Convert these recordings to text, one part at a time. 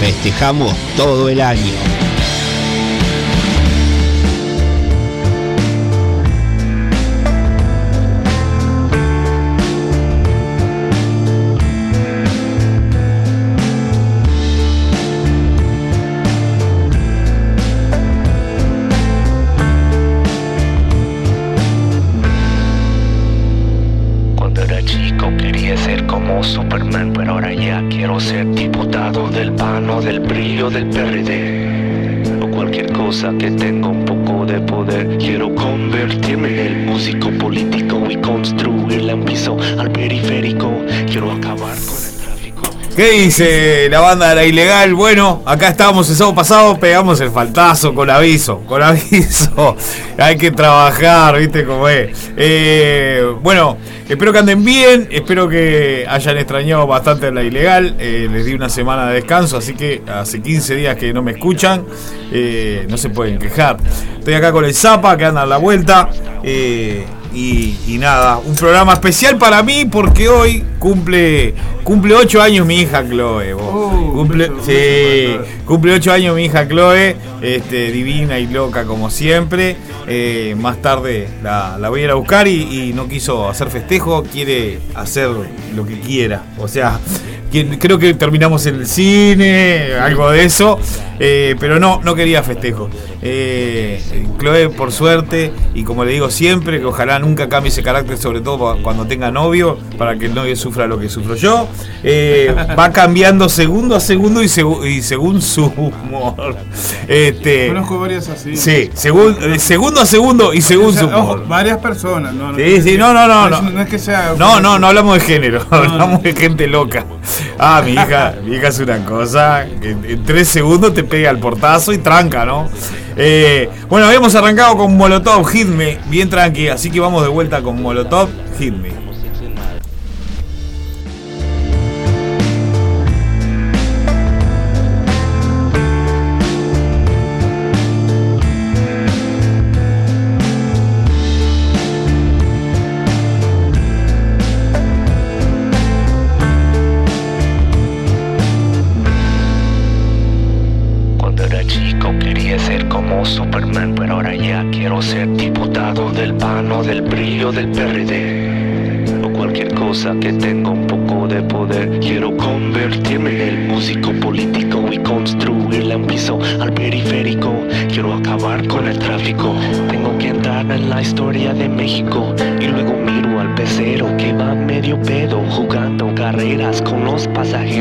Festejamos todo el año. La banda de la ilegal? Bueno, acá estábamos el sábado pasado, pegamos el faltazo con aviso, con aviso. Hay que trabajar, viste cómo es. Eh, bueno, espero que anden bien, espero que hayan extrañado bastante a la ilegal. Eh, les di una semana de descanso, así que hace 15 días que no me escuchan. Eh, no se pueden quejar. Estoy acá con el Zapa, que anda a la vuelta. Y, y nada, un programa especial para mí porque hoy cumple cumple 8 años mi hija Chloe. vos. cumple, sí, cumple 8 años mi hija Chloe, este, divina y loca como siempre. Eh, más tarde la, la voy a ir a buscar y, y no quiso hacer festejo, quiere hacer lo que quiera. O sea, creo que terminamos en el cine, algo de eso, eh, pero no, no quería festejo. Eh, Chloe, por suerte, y como le digo siempre, que ojalá nunca cambie ese carácter, sobre todo cuando tenga novio, para que el novio sufra lo que sufro yo, eh, va cambiando segundo a segundo y, segu- y según su humor. Este, Conozco varias así. sí, segun- eh, segundo a segundo y según O sea, su ojo, humor. varias personas. No, no Sí, sí, no, no, no, no. No es que sea. No, no, no hablamos de género, hablamos de gente loca. Ah, mi hija, mi hija es una cosa que en tres segundos te pega el portazo y tranca, ¿no? Eh, bueno, habíamos arrancado con Molotov, Hit Me, bien tranqui, así que vamos de vuelta con Molotov, Hit Me.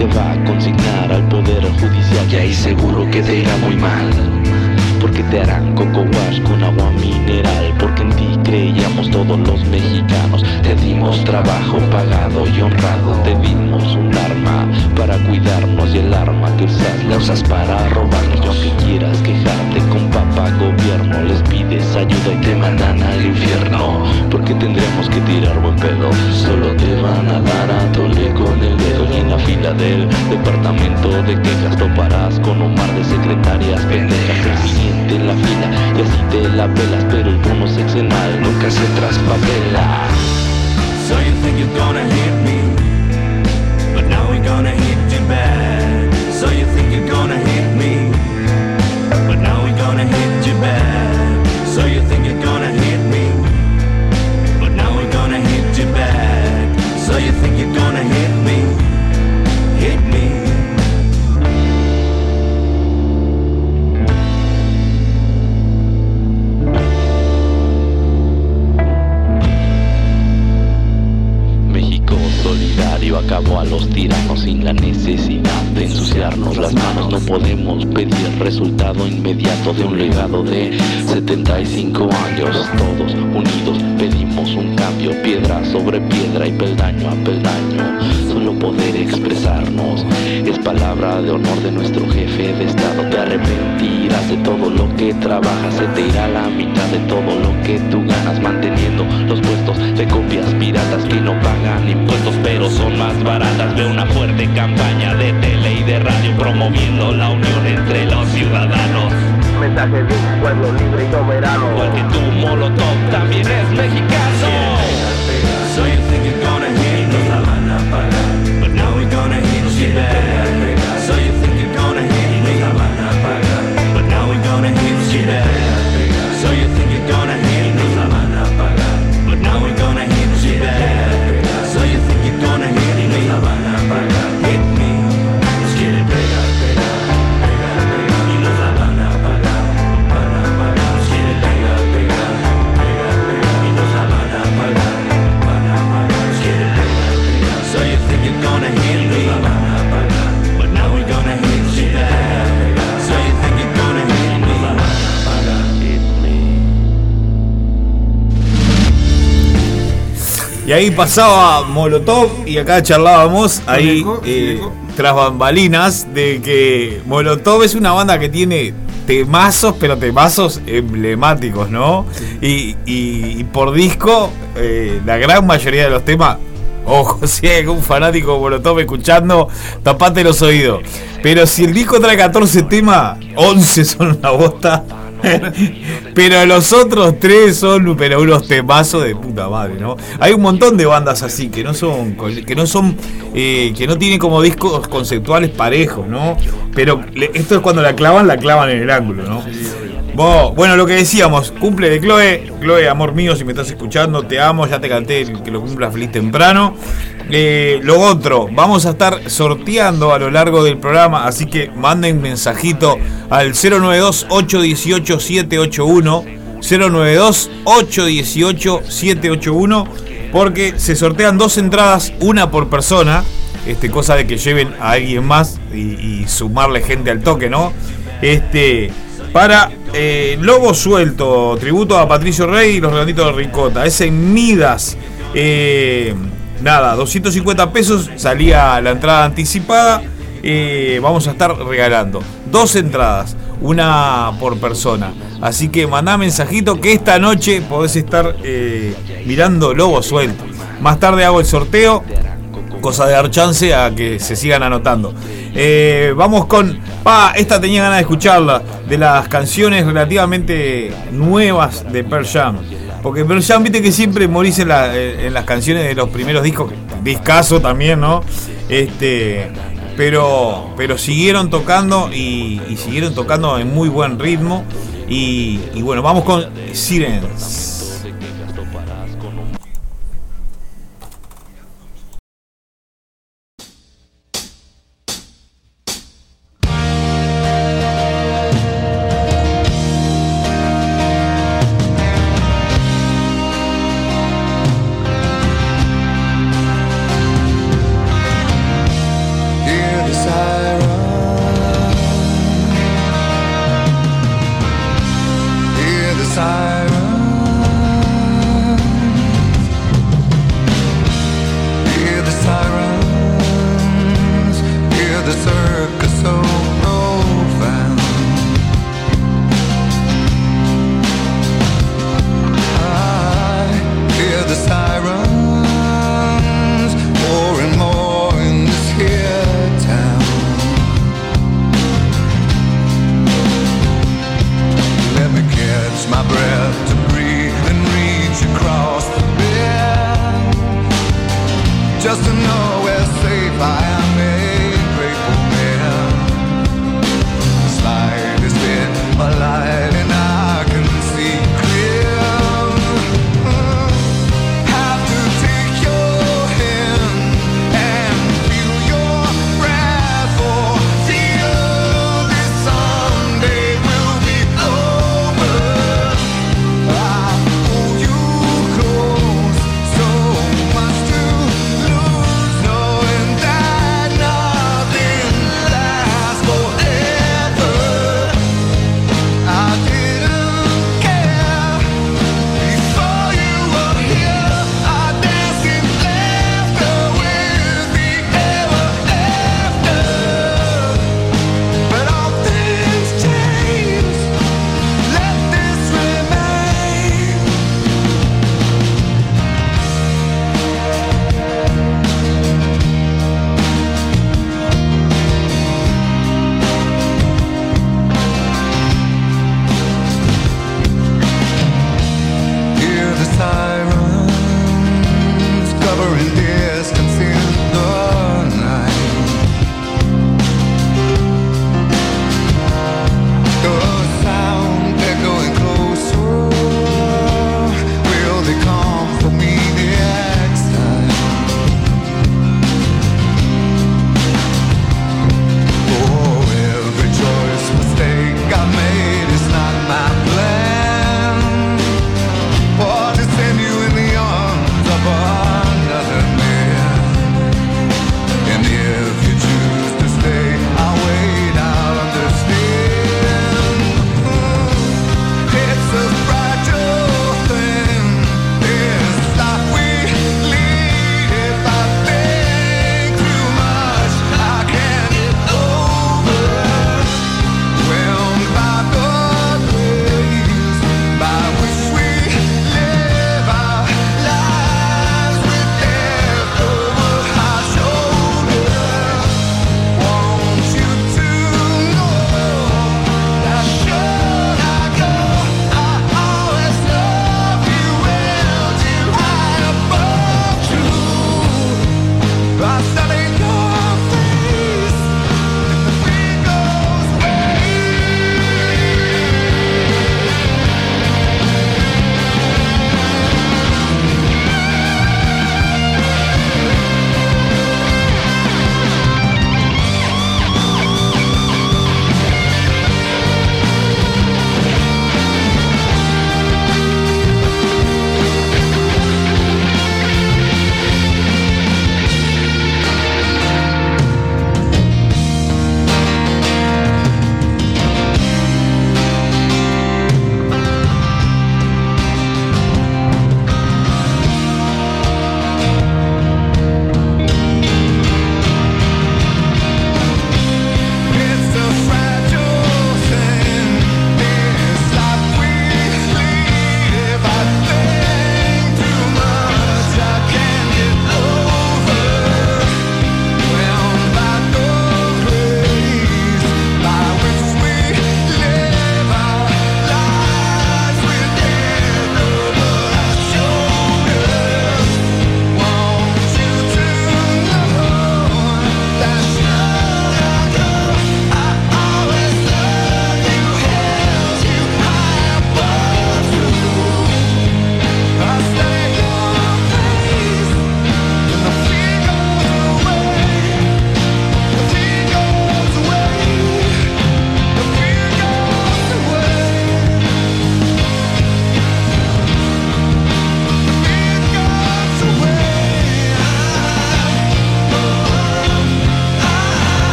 Te va a consignar al poder judicial y ahí seguro que te irá muy mal. Porque te harán coco con agua mineral, porque en ti creíamos todos los mexicanos. Te dimos trabajo pagado y honrado, te dimos un arma para cuidarnos y el arma que usas la usas para robarnos. Y aunque quieras quejarte con papá gobierno, les pides ayuda y te mandan al infierno. Porque tendremos que tirar buen pedo, solo te van a dar a tole con el dedo y en la fila del departamento de quejas toparás con un mar de secretarias pendejas presidente en la fila y así te la pelas pero el bono sexenal nunca se traspapela So you think you're gonna hit me, but now we're gonna hit you bad. Solidario acabó a los tiranos sin la necesidad de ensuciarnos las manos. No podemos pedir resultado inmediato de un legado de 75 años. Todos unidos pedimos un cambio, piedra sobre piedra y peldaño a peldaño. Solo poder expresarnos es palabra de honor de nuestro jefe de Estado. Te arrepentirás de todo lo que trabajas, se te irá la mitad de todo lo que tú ganas manteniendo los puestos de copias piratas que no pagan impuestos pero son más baratas. Ve una fuerte campaña de tele y de radio promoviendo la unión entre los ciudadanos. mensaje de un pueblo libre y soberano. Igual que tu Molotov también es mexicano. So you think you're gonna hit me, but now we're gonna hit you bad. Y ahí pasaba Molotov y acá charlábamos ahí eh, tras bambalinas de que Molotov es una banda que tiene temazos, pero temazos emblemáticos, ¿no? Y, y- y por disco, eh, la gran mayoría de los temas, ojo, si hay algún fanático de Molotov escuchando, tapate los oídos. Pero si el disco trae 14 temas, 11 son una bosta. Pero los otros tres son pero unos temazos de puta madre, ¿no? Hay un montón de bandas así que no son que no son eh, que no tienen como discos conceptuales parejos, ¿no? Pero esto es cuando la clavan, la clavan en el ángulo, ¿no? Bueno, lo que decíamos, cumple de Chloe, Chloe, amor mío, si me estás escuchando, te amo, ya te canté el que lo cumpla feliz temprano. Eh, lo otro, vamos a estar sorteando a lo largo del programa, así que manden mensajito al 092-818-781, 092-818-781, porque se sortean dos entradas, una por persona, este, cosa de que lleven a alguien más y, y sumarle gente al toque, ¿no? Este, para eh, Lobo Suelto, tributo a Patricio Rey y los redonditos de Ricota. Es en Midas. eh, nada, 250 pesos salía la entrada anticipada. eh, vamos a estar regalando dos entradas, una por persona. Así que mandá mensajito que esta noche podés estar eh, mirando Lobo Suelto. Más tarde hago el sorteo cosa de dar chance a que se sigan anotando. Eh, vamos con. Pa, esta tenía ganas de escucharla. De las canciones relativamente nuevas de Pearl Jam. Porque Pearl Jam, viste que siempre morís en, en las canciones de los primeros discos. Discaso también, ¿no? Este. Pero, pero siguieron tocando y, y siguieron tocando en muy buen ritmo. Y, y bueno, vamos con Sirens.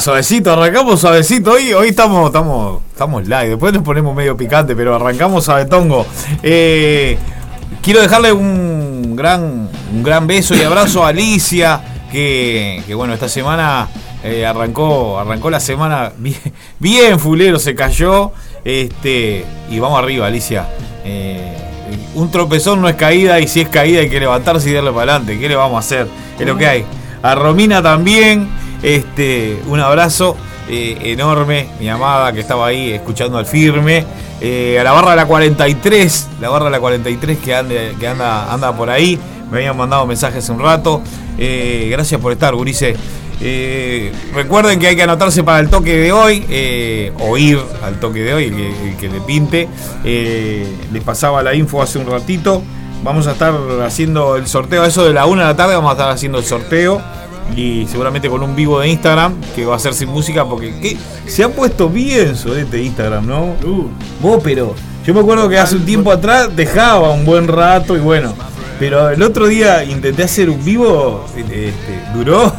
Suavecito, arrancamos suavecito. Hoy, hoy estamos, estamos, estamos live. Después nos ponemos medio picante, pero arrancamos suavetongo. Eh, quiero dejarle un gran, un gran beso y abrazo a Alicia, que, que bueno, esta semana Eh, arrancó, arrancó la semana bien, bien fulero, se cayó. Este, y vamos arriba, Alicia. Eh, un tropezón no es caída y si es caída hay que levantarse y darle para adelante. ¿Qué le vamos a hacer? Es lo que hay. A Romina también, este, un abrazo eh, enorme, mi amada que estaba ahí escuchando al firme. Eh, a la barra de la 43, la barra de la 43 que, ande- que anda, anda por ahí. Me habían mandado mensajes un rato. Eh, gracias por estar, Gurice. Recuerden que hay que anotarse para el toque de hoy, eh, o ir al toque de hoy, el que, le pinte. Les pasaba la info hace un ratito. Vamos a estar haciendo el sorteo, eso de la una de la tarde vamos a estar haciendo el sorteo. Y seguramente con un vivo de Instagram que va a ser sin música porque ¿qué? se ha puesto bien este Instagram, ¿no? Vos, pero yo me acuerdo que hace un tiempo atrás dejaba un buen rato y bueno. Pero el otro día intenté hacer un vivo, este, duró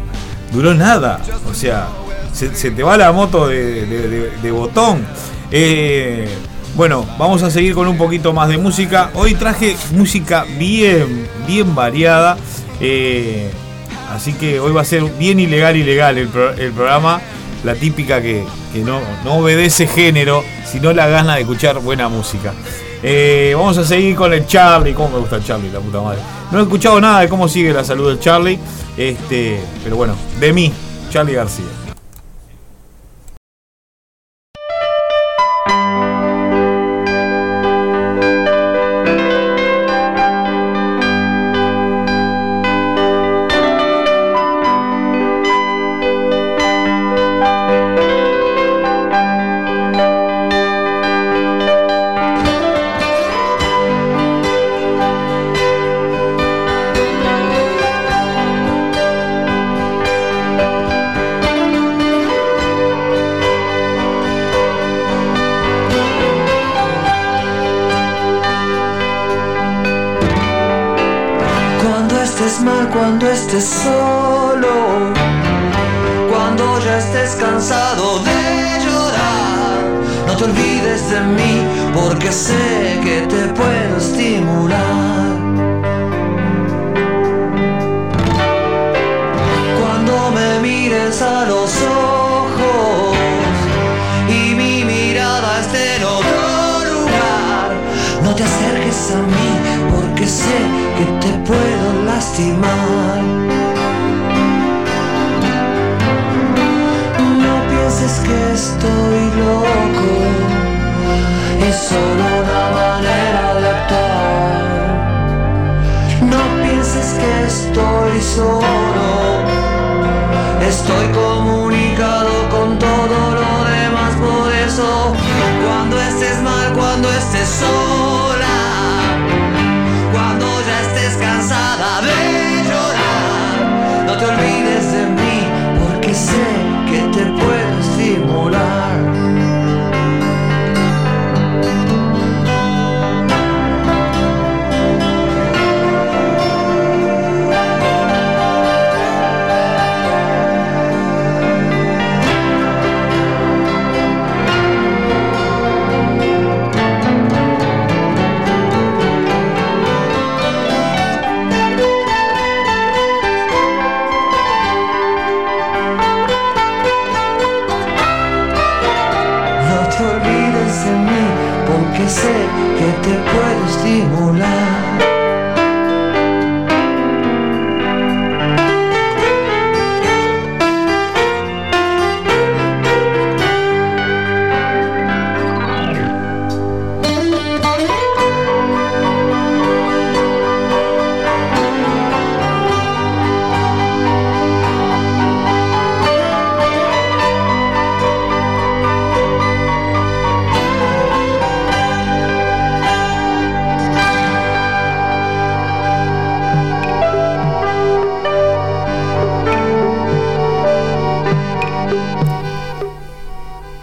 duró nada. O sea, se, se te va la moto de, de- de- de botón. Eh, bueno, vamos a seguir con un poquito más de música. Hoy traje música bien, bien variada. Eh, así que hoy va a ser bien ilegal, ilegal el, el programa. La típica que, que no, no obedece género, sino la gana de escuchar buena música. Eh, vamos a seguir con el Charlie. ¿Cómo me gusta el Charlie, la puta madre? No he escuchado nada de cómo sigue la salud del Charlie. Este, pero bueno, de mí, Charlie García.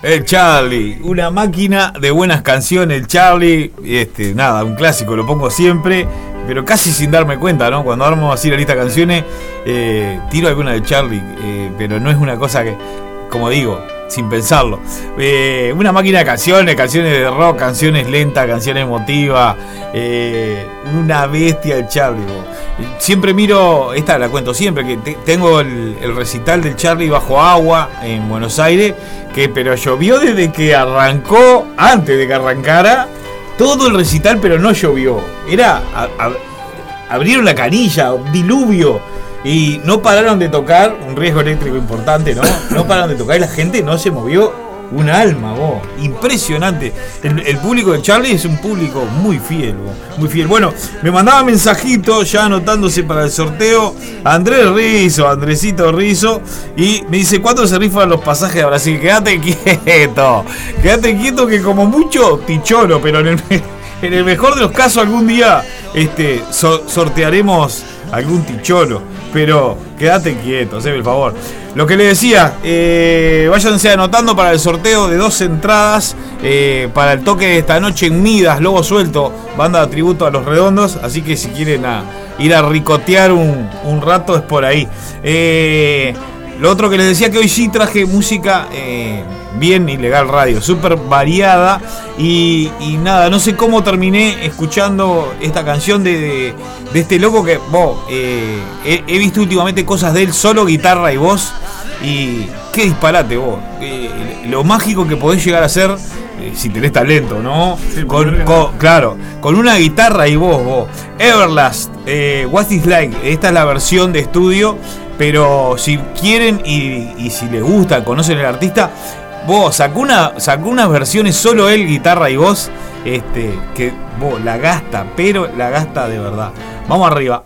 El Charlie, una máquina de buenas canciones, el Charlie, este, nada, un clásico, lo pongo siempre, pero casi sin darme cuenta, ¿no? Cuando armo así la lista de canciones, eh, tiro alguna de Charlie, eh, pero no es una cosa que, como digo, sin pensarlo. Eh, una máquina de canciones, canciones de rock, canciones lentas, canciones emotivas. eh, una bestia el Charlie. Siempre miro, esta la cuento siempre, que te- tengo el, el recital del Charlie bajo agua en Buenos Aires, que pero llovió desde que arrancó, antes de que arrancara, todo el recital, pero no llovió. Era. a- a- abrieron la canilla, diluvio. Y no pararon de tocar, un riesgo eléctrico importante, ¿no? No pararon de tocar y la gente no se movió un alma, vos. Impresionante. El, público de Charlie es un público muy fiel, vos. Muy fiel. Bueno, me mandaba mensajito ya anotándose para el sorteo Andrés Rizo, Andresito Rizo. Y me dice, ¿cuánto se rifan los pasajes a Brasil? Quédate quieto. Quédate quieto que como mucho ticholo, pero en el, en el mejor de los casos algún día este, so- sortearemos algún ticholo. Pero quédate quieto, hazme el favor. Lo que le decía, eh, váyanse anotando para el sorteo de dos entradas eh, para el toque de esta noche en Midas, Lobo Suelto, banda de tributo a los redondos. Así que si quieren ir a ricotear un, un rato es por ahí. Eh, lo otro que les decía que hoy sí traje música eh, bien ilegal radio, súper variada. Y, y nada, no sé cómo terminé escuchando esta canción de, de- de este loco que vos, eh, he, he visto últimamente cosas de él, solo guitarra y voz. Y qué disparate vos. Eh, lo mágico que podés llegar a ser eh, si tenés talento, ¿no? Con- con- claro, con una guitarra y voz, vos. Everlast, eh, What is Like, esta es la versión de estudio, pero si quieren y, y si les gusta, conocen el artista, vos sacó, una, sacó unas versiones solo él, guitarra y voz, este, que vos la gasta, pero la gasta de verdad. Vamos arriba.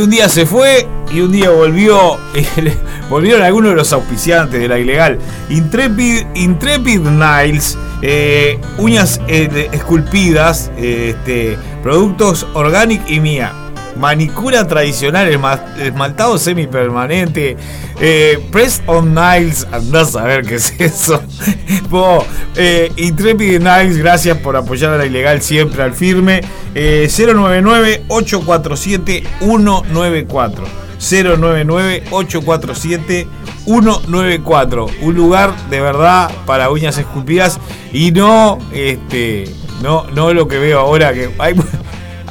Un día se fue y un día volvió. volvieron algunos de los auspiciantes de la ilegal. Intrepid, Intrepid Niles, eh, uñas eh, esculpidas, eh, este, productos Organic y Mía. Manicura tradicional, esma- esmaltado semipermanente, Press on Niles, andás a ver qué es eso. Bo, Intrepid Niles, gracias por apoyar a la ilegal siempre al firme. Eh, 099-847-194. 099-847-194. Un lugar de verdad para uñas esculpidas y no, este, no, no lo que veo ahora que hay.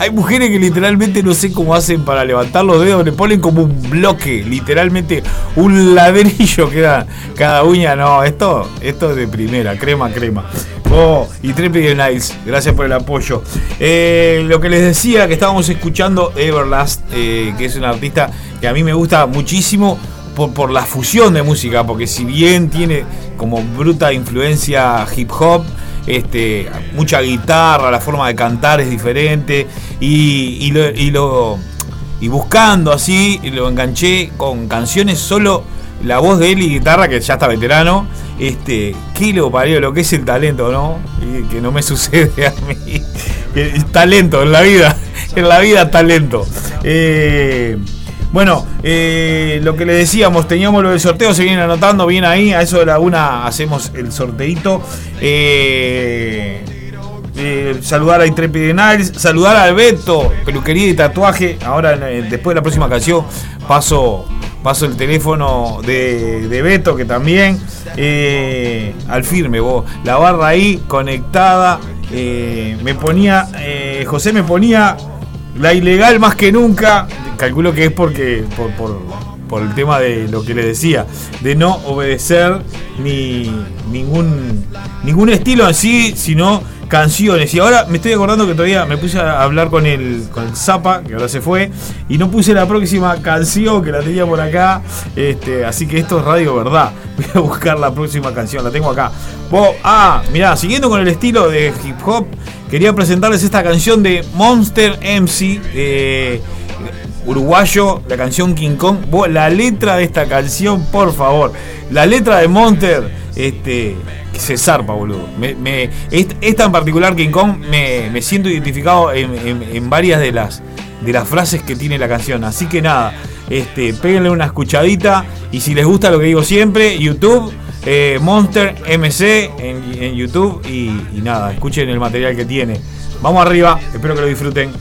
Hay mujeres que literalmente no sé cómo hacen para levantar los dedos, le ponen como un bloque, literalmente un ladrillo queda cada uña. No, esto, esto es de primera, crema, crema. Oh, y Triple Nice, gracias por el apoyo. Eh, lo que les decía, que estábamos escuchando Everlast, eh, que es un artista que a mí me gusta muchísimo por, por la fusión de música, porque si bien tiene como bruta influencia hip hop, este, mucha guitarra, la forma de cantar es diferente. Y, y lo, y buscando así lo enganché con canciones solo la voz de él y guitarra que ya está veterano. Este qué lo parió lo que es el talento no que no me sucede a mí. Talento en la vida en la vida talento. Eh, bueno, eh, lo que le decíamos, teníamos lo del sorteo, se vienen anotando bien ahí, a eso de la una hacemos el sorteito. Eh, eh, saludar a Intrepid Niles, saludar a Alberto, peluquería y tatuaje. Ahora, eh, después de la próxima canción, paso, paso el teléfono de, de Beto, que también, al firme, vos, la barra ahí conectada. me ponía, José me ponía la ilegal más que nunca. Calculo que es porque por, por- el tema de lo que les decía, de no obedecer ni ningún ningún estilo en sí, sino canciones. Y ahora me estoy acordando que todavía me puse a hablar con el con el Zapa, que ahora se fue, y no puse la próxima canción que la tenía por acá. Este, así que esto es radio verdad. Voy a buscar la próxima canción, la tengo acá. Ah, mirá, siguiendo con el estilo de hip hop, quería presentarles esta canción de Monster MC. eh, uruguayo, la canción King Kong. La letra de esta canción, por favor. La letra de Monster, este, se zarpa, boludo. Me, me- est- esta en particular, King Kong, me, me siento identificado en, en- en varias de las, de las frases que tiene la canción. Así que nada, este, péguenle una escuchadita. Y si les gusta lo que digo siempre, YouTube. Eh, Monster MC en, YouTube y, y nada, escuchen el material que tiene. Vamos arriba, espero que lo disfruten.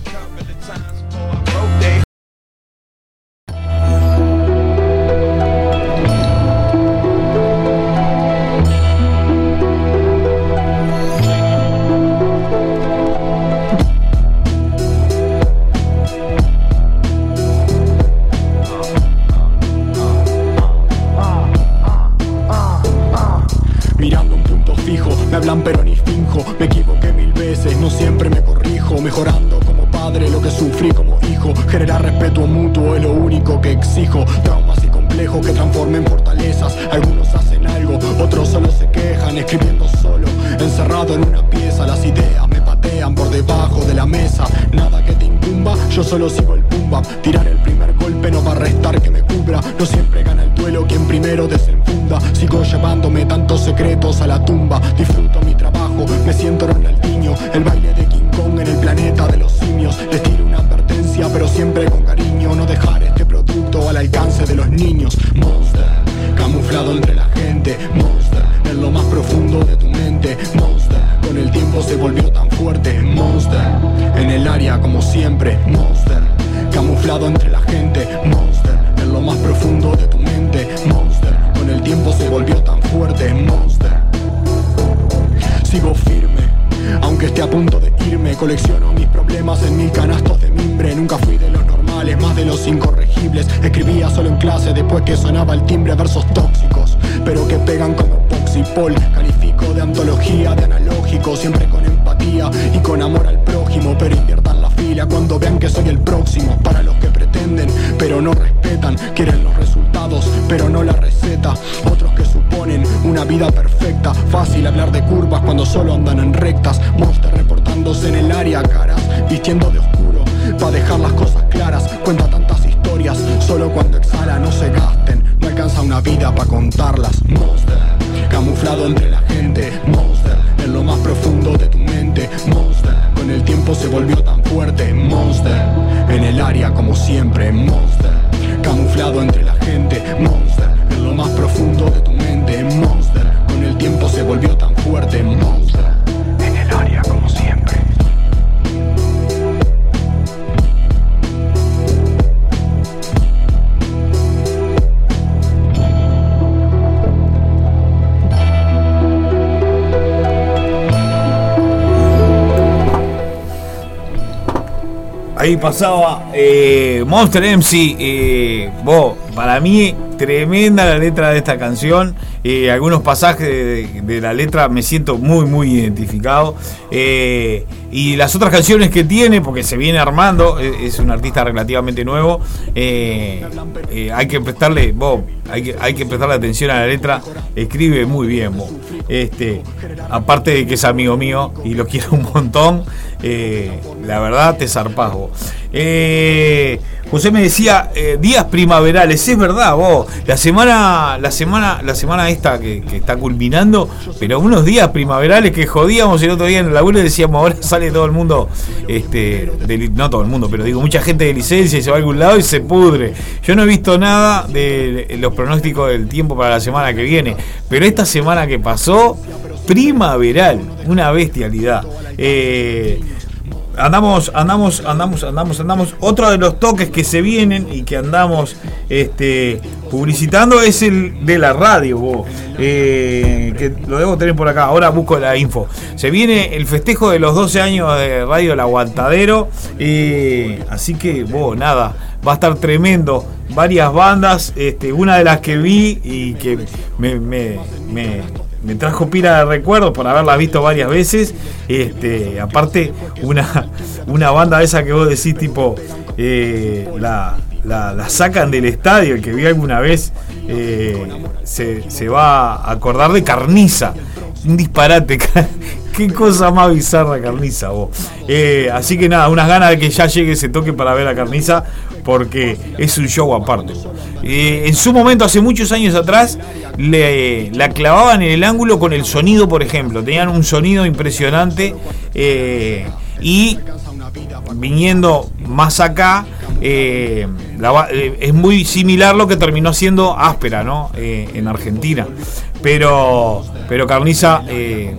Soy el próximo Para los que pretenden, pero no respetan Quieren los resultados, pero no la receta Otros que suponen una vida perfecta Fácil hablar de curvas cuando solo andan en rectas Monster reportándose en el área caras Vistiendo de oscuro, pa' dejar las cosas claras Cuenta tantas historias solo cuando exhala no se gasten. No alcanza una vida para contarlas. Monster, camuflado entre la gente. Monster, en lo más profundo de tu mente. Monster, tiempo se volvió tan fuerte. Monster, en el área como siempre. Monster, camuflado entre la gente. Monster, en lo más profundo de tu mente. Monster, con el tiempo se volvió tan fuerte. Monster, Ahí pasaba eh, Monster MC. eh, vos, para mí, tremenda la letra de esta canción. Eh, algunos pasajes de, la letra me siento muy, muy identificado. Eh, y las otras canciones que tiene, porque se viene armando, eh, es un artista relativamente nuevo. eh, hay que prestarle, vos, hay que, hay que prestarle atención a la letra. Escribe muy bien, vos. Este, aparte de que es amigo mío y lo quiero un montón, la verdad te zarpás. Eh, José me decía eh, días primaverales, es verdad vos, la semana, la semana, la semana esta que, está culminando, pero unos días primaverales que jodíamos el otro día en el laburo y decíamos ahora sale todo el mundo, este, no todo el mundo, pero digo mucha gente de licencia y se va a algún lado y se pudre. Yo no he visto nada de los pronósticos del tiempo para la semana que viene, pero esta semana que pasó, primaveral, una bestialidad. Eh, andamos, andamos, andamos, andamos, andamos. Otro de los toques que se vienen y que andamos este, publicitando es el de la radio, vos. Eh, que lo debo tener por acá. Ahora busco la info. Se viene el festejo de los 12 años de Radio El Aguantadero. eh, así que, vos, nada, va a estar tremendo. Varias bandas, este, una de las que vi y que me, me trajo pila de recuerdos por haberla visto varias veces. Este, aparte, una, una banda esa que vos decís, tipo, eh, la, la- sacan del estadio, el que vi alguna vez, eh, se, se va a acordar de Carniza. Un disparate, qué cosa más bizarra Carniza, vos. Eh, así que nada, unas ganas de que ya llegue ese toque para ver a Carniza, porque es un show aparte. Eh, en su momento, hace muchos años atrás, le, la clavaban en el ángulo con el sonido, por ejemplo. Tenían un sonido impresionante eh, y viniendo más acá, eh, es muy similar lo que terminó siendo áspera, ¿no? En Argentina. Pero, pero Carniza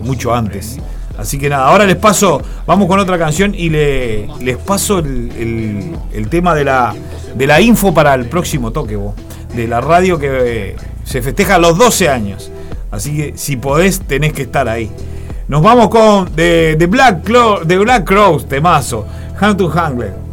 mucho antes. Así que nada, ahora les paso, vamos con otra canción y le, les paso el, tema de la, info para el próximo toque, vos. De la radio que eh, se festeja los 12 años. Así que si podés, tenés que estar ahí. Nos vamos con The, Black, Clo- The Black Crows, temazo. Hand to Hangler.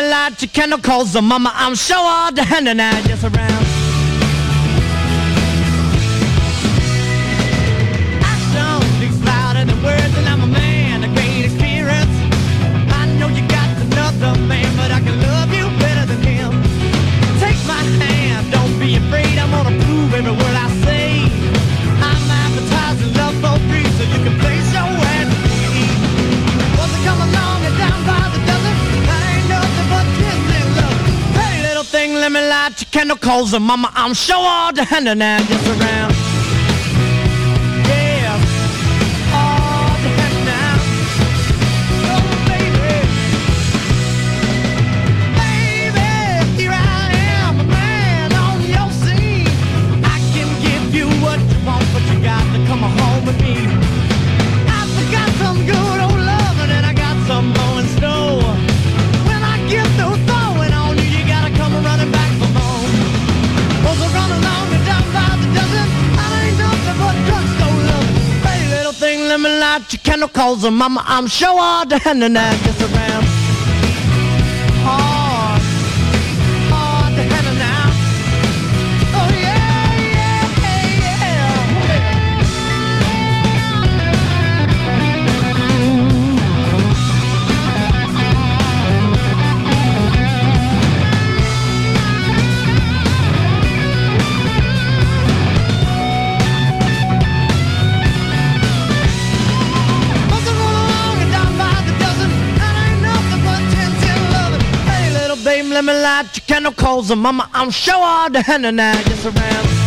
Me light your candle, cause the mama, I'm sure all the hand and I just around. Calls mama. I'm sure all the hand and just around. Calls and mama, I'm sure all the hand and let me light your candle and mama, I'm sure all the and that gets around.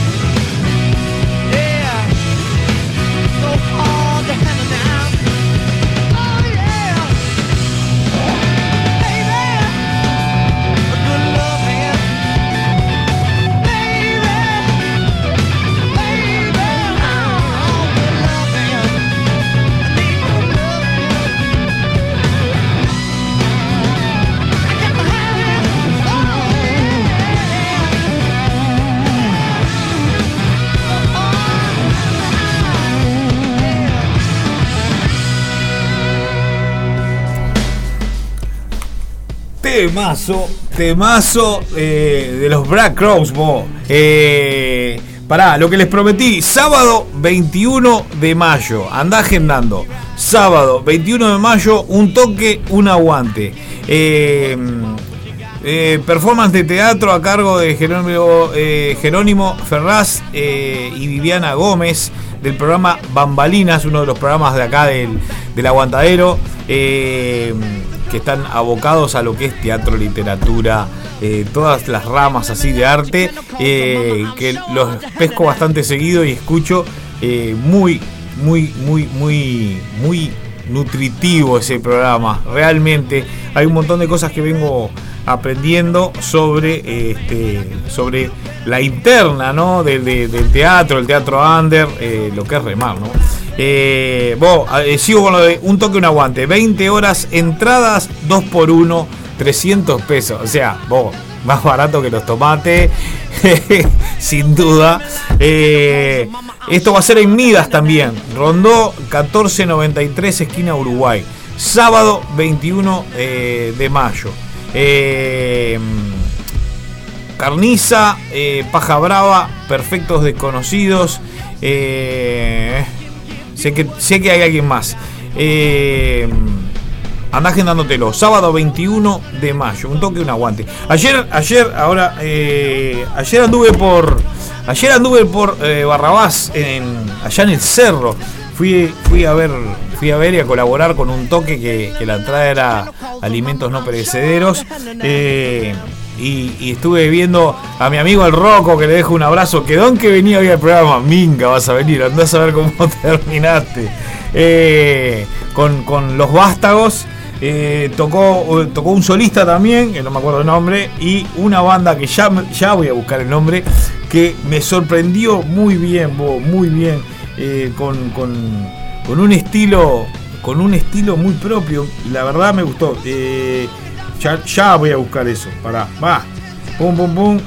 Temazo, temazo eh, de los Black Crows, bo. Eh, pará, lo que les prometí, sábado 21 de mayo, andá agendando. Sábado 21 de mayo, un toque, un aguante. Eh, eh, performance de teatro a cargo de Jerónimo, Jerónimo Ferraz y Viviana Gómez del programa Bambalinas, uno de los programas de acá del, del Aguantadero, que están abocados a lo que es teatro, literatura, eh, todas las ramas así de arte, eh, que los pesco bastante seguido y escucho eh, muy, muy, muy, muy, muy nutritivo ese programa. Realmente hay un montón de cosas que vengo aprendiendo sobre este sobre la interna ¿no? de- de- del teatro, el teatro under, eh, lo que es remar, ¿no? Eh, vos, eh, sigo con lo de un toque, un aguante. 20 horas, entradas 2 por 1 300 pesos. O sea, vos, más barato que los tomates, sin duda. Eh, esto va a ser en Midas también. Rondó 1493, esquina Uruguay. Sábado 21 eh, de mayo. Eh, Carniza, eh, Paja Brava, Perfectos Desconocidos. eh, sé, que, sé que hay alguien más. Eh, andá agendándotelo. Sábado 21 de mayo. Un toque, un aguante. Ayer, ayer, ahora, ayer anduve por. Ayer anduve por Barrabás, en, allá en el cerro. Fui, fui a ver, a ver y a colaborar con un toque que, que la entrada era alimentos no perecederos. Eh, y, estuve viendo a mi amigo el Roco, que le dejo un abrazo. Quedó en que venía hoy al programa. Minga, vas a venir, andás a ver cómo terminaste. Eh, con, con los vástagos. eh, tocó, tocó un solista también, que no me acuerdo el nombre, y una banda que ya, ya voy a buscar el nombre, que me sorprendió muy bien, muy bien, con, con- con un estilo, con un estilo muy propio. La verdad me gustó. Eh, ya, ya voy a buscar eso. Pará, va. Pum, pum, pum.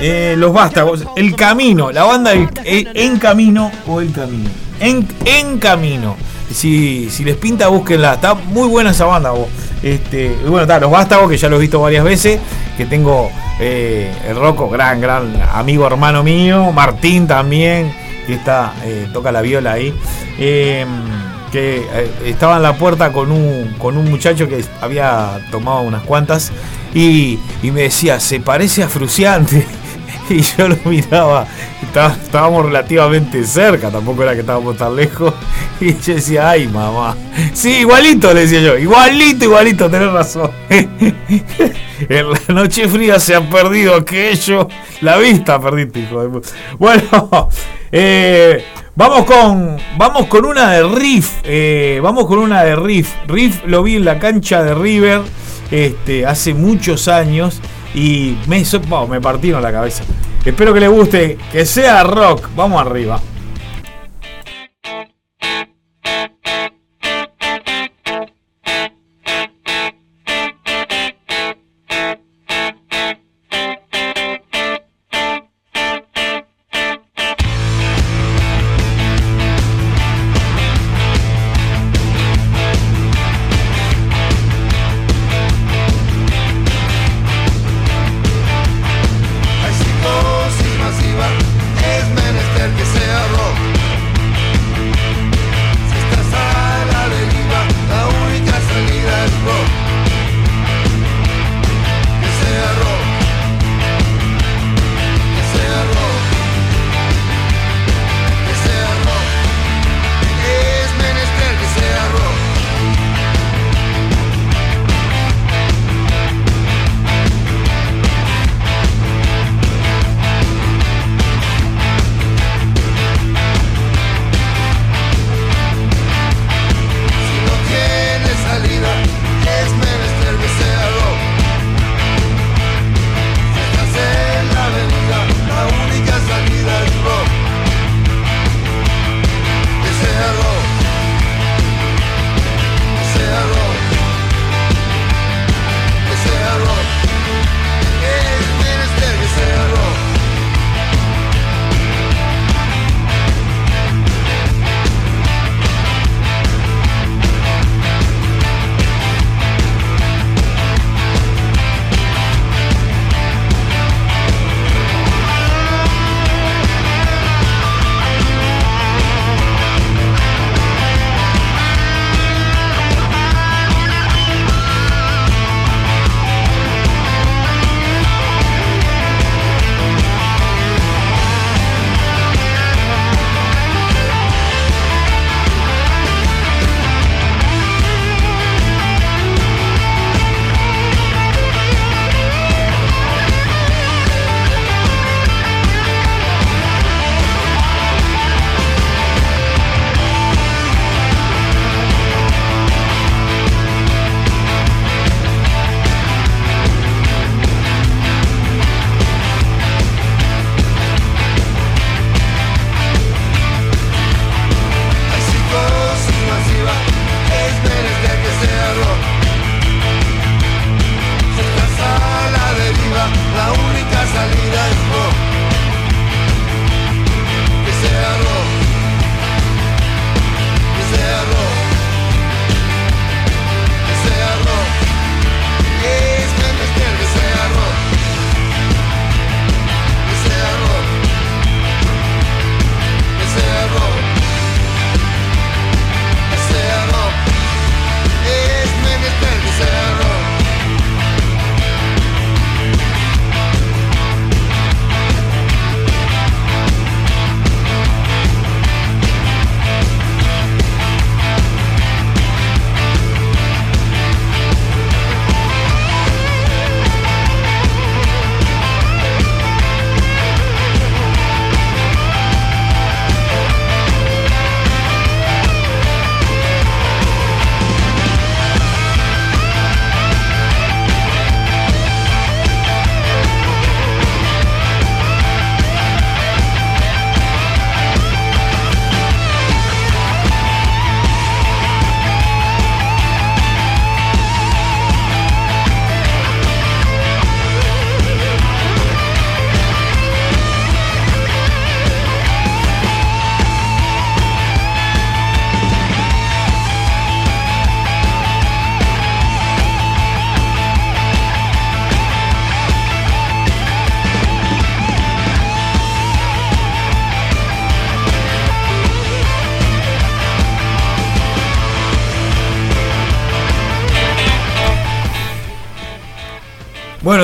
Eh, los vástagos. El camino. La banda el- En Camino o El Camino. En, en Camino. Si, si les pinta, búsquenla. Está muy buena esa banda. vos. Este, bueno, está, los vástagos, que ya los he visto varias veces. Que tengo eh, el Rocco, gran, gran amigo, hermano mío. Martín también, que está, eh, toca la viola ahí. Eh, que eh, estaba en la puerta con un, con un muchacho que había tomado unas cuantas y, y me decía, se parece a Fruciante. Y yo lo miraba, estaba- estábamos relativamente cerca, tampoco era que estábamos tan lejos. Y yo decía, ay mamá. Sí, igualito, le decía yo, igualito, igualito, tenés razón. En la noche fría se ha perdido aquello. La vista perdiste, hijo de puta. Bueno, eh, vamos con. Vamos con una de Riff. eh, vamos con una de Riff. Riff lo vi en la cancha de River. Este, hace muchos años. Y me, me partieron la cabeza. Espero que les guste. Que sea rock. Vamos arriba.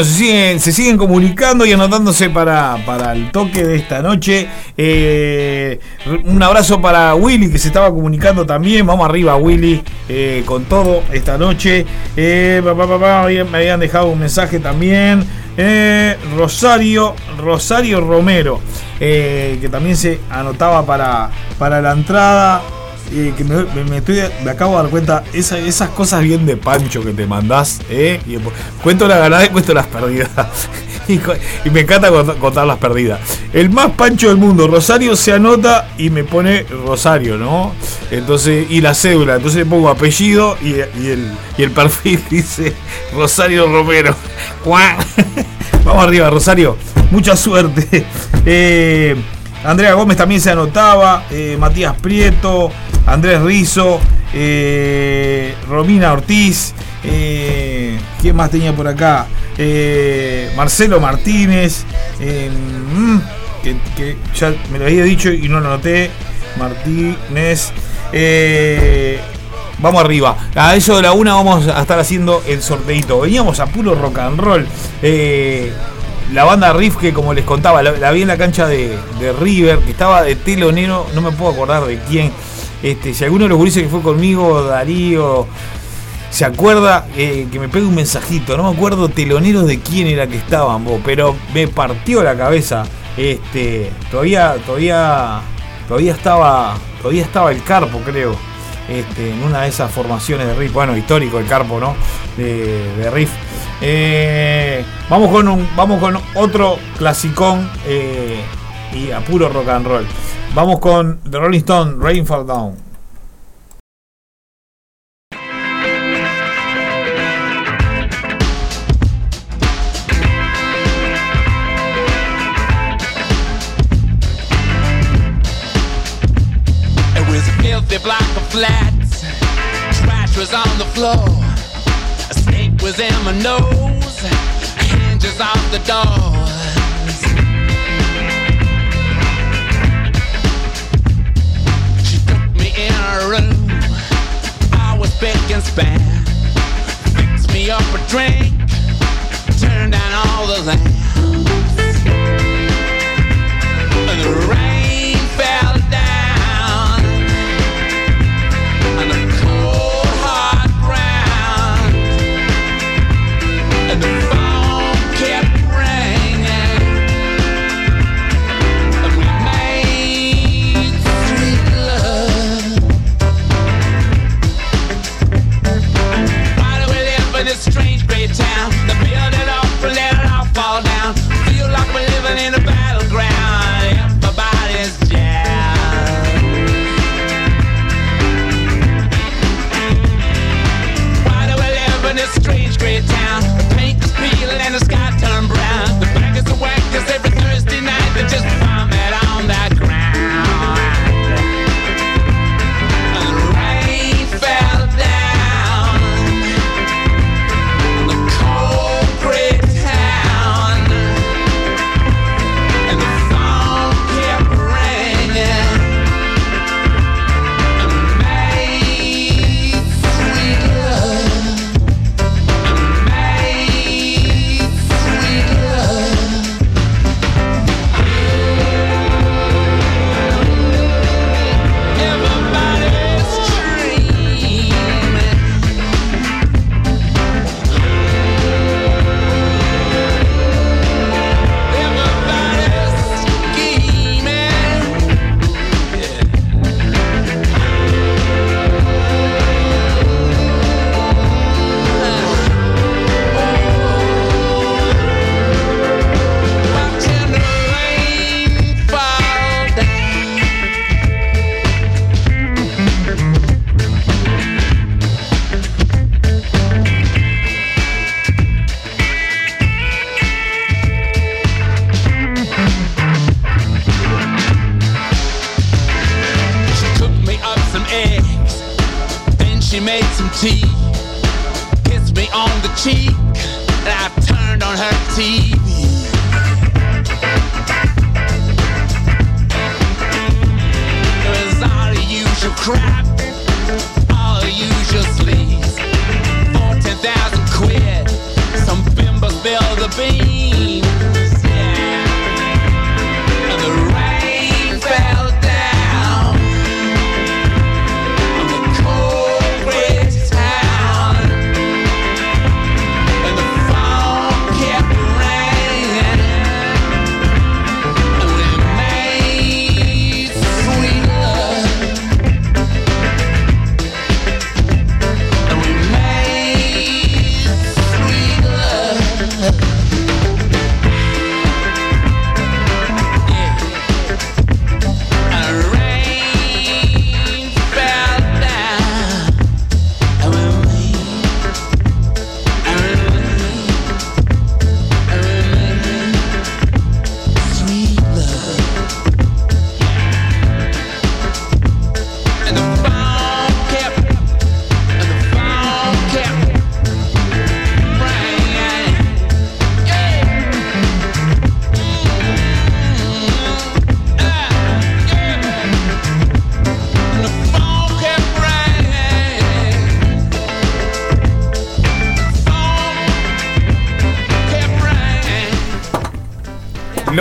Se siguen, se siguen comunicando y anotándose para, para el toque de esta noche. Eh, un abrazo para Willy que se estaba comunicando también. Vamos arriba, Willy, eh, con todo esta noche. Eh, me habían dejado un mensaje también. Rosario, Rosario Romero, que también se anotaba para, para la entrada. Eh, que me, estoy- me acabo de dar cuenta, esa- esas cosas bien de pancho que te mandás, ¿eh? Cuento las ganadas y cuento las perdidas. y, me encanta cont- contar las perdidas. El más pancho del mundo, Rosario se anota y me pone Rosario, ¿no? Entonces, y la cédula, entonces le pongo apellido y, y el, y el perfil dice Rosario Romero. Vamos arriba, Rosario. Mucha suerte. Eh, Andrea Gómez también se anotaba. eh, Matías Prieto. Andrés Rizo. eh, Romina Ortiz. eh, ¿Quién más tenía por acá? Eh, Marcelo Martínez. eh, mm, que, ya me lo había dicho y no lo noté. Martínez. Vamos arriba. A eso de la una vamos a estar haciendo el sorteito. Veníamos a puro rock and roll. La banda Riff, que como les contaba, la, la vi en la cancha de, de River, que estaba de telonero, no me puedo acordar de quién. Este, si alguno de los gurises que fue conmigo, Darío, se acuerda eh, que me pegue un mensajito. No me acuerdo teloneros de quién era que estaban, vos, pero me partió la cabeza. Este, todavía, todavía, todavía estaba, todavía estaba el Carpo, creo. Este, en una de esas formaciones de Riff, bueno, histórico el Carpo, ¿no? De, de Riff. Eh, vamos con un, vamos con otro clasicón eh, y a puro rock and roll. Vamos con The Rolling Stone, Rain Fall Down. Filthy block of flats. Trash was on the floor. A snake was in my nose. Hinges off the doors. Span. Fixed me up a drink. Turned down all the lamps. And the rain fell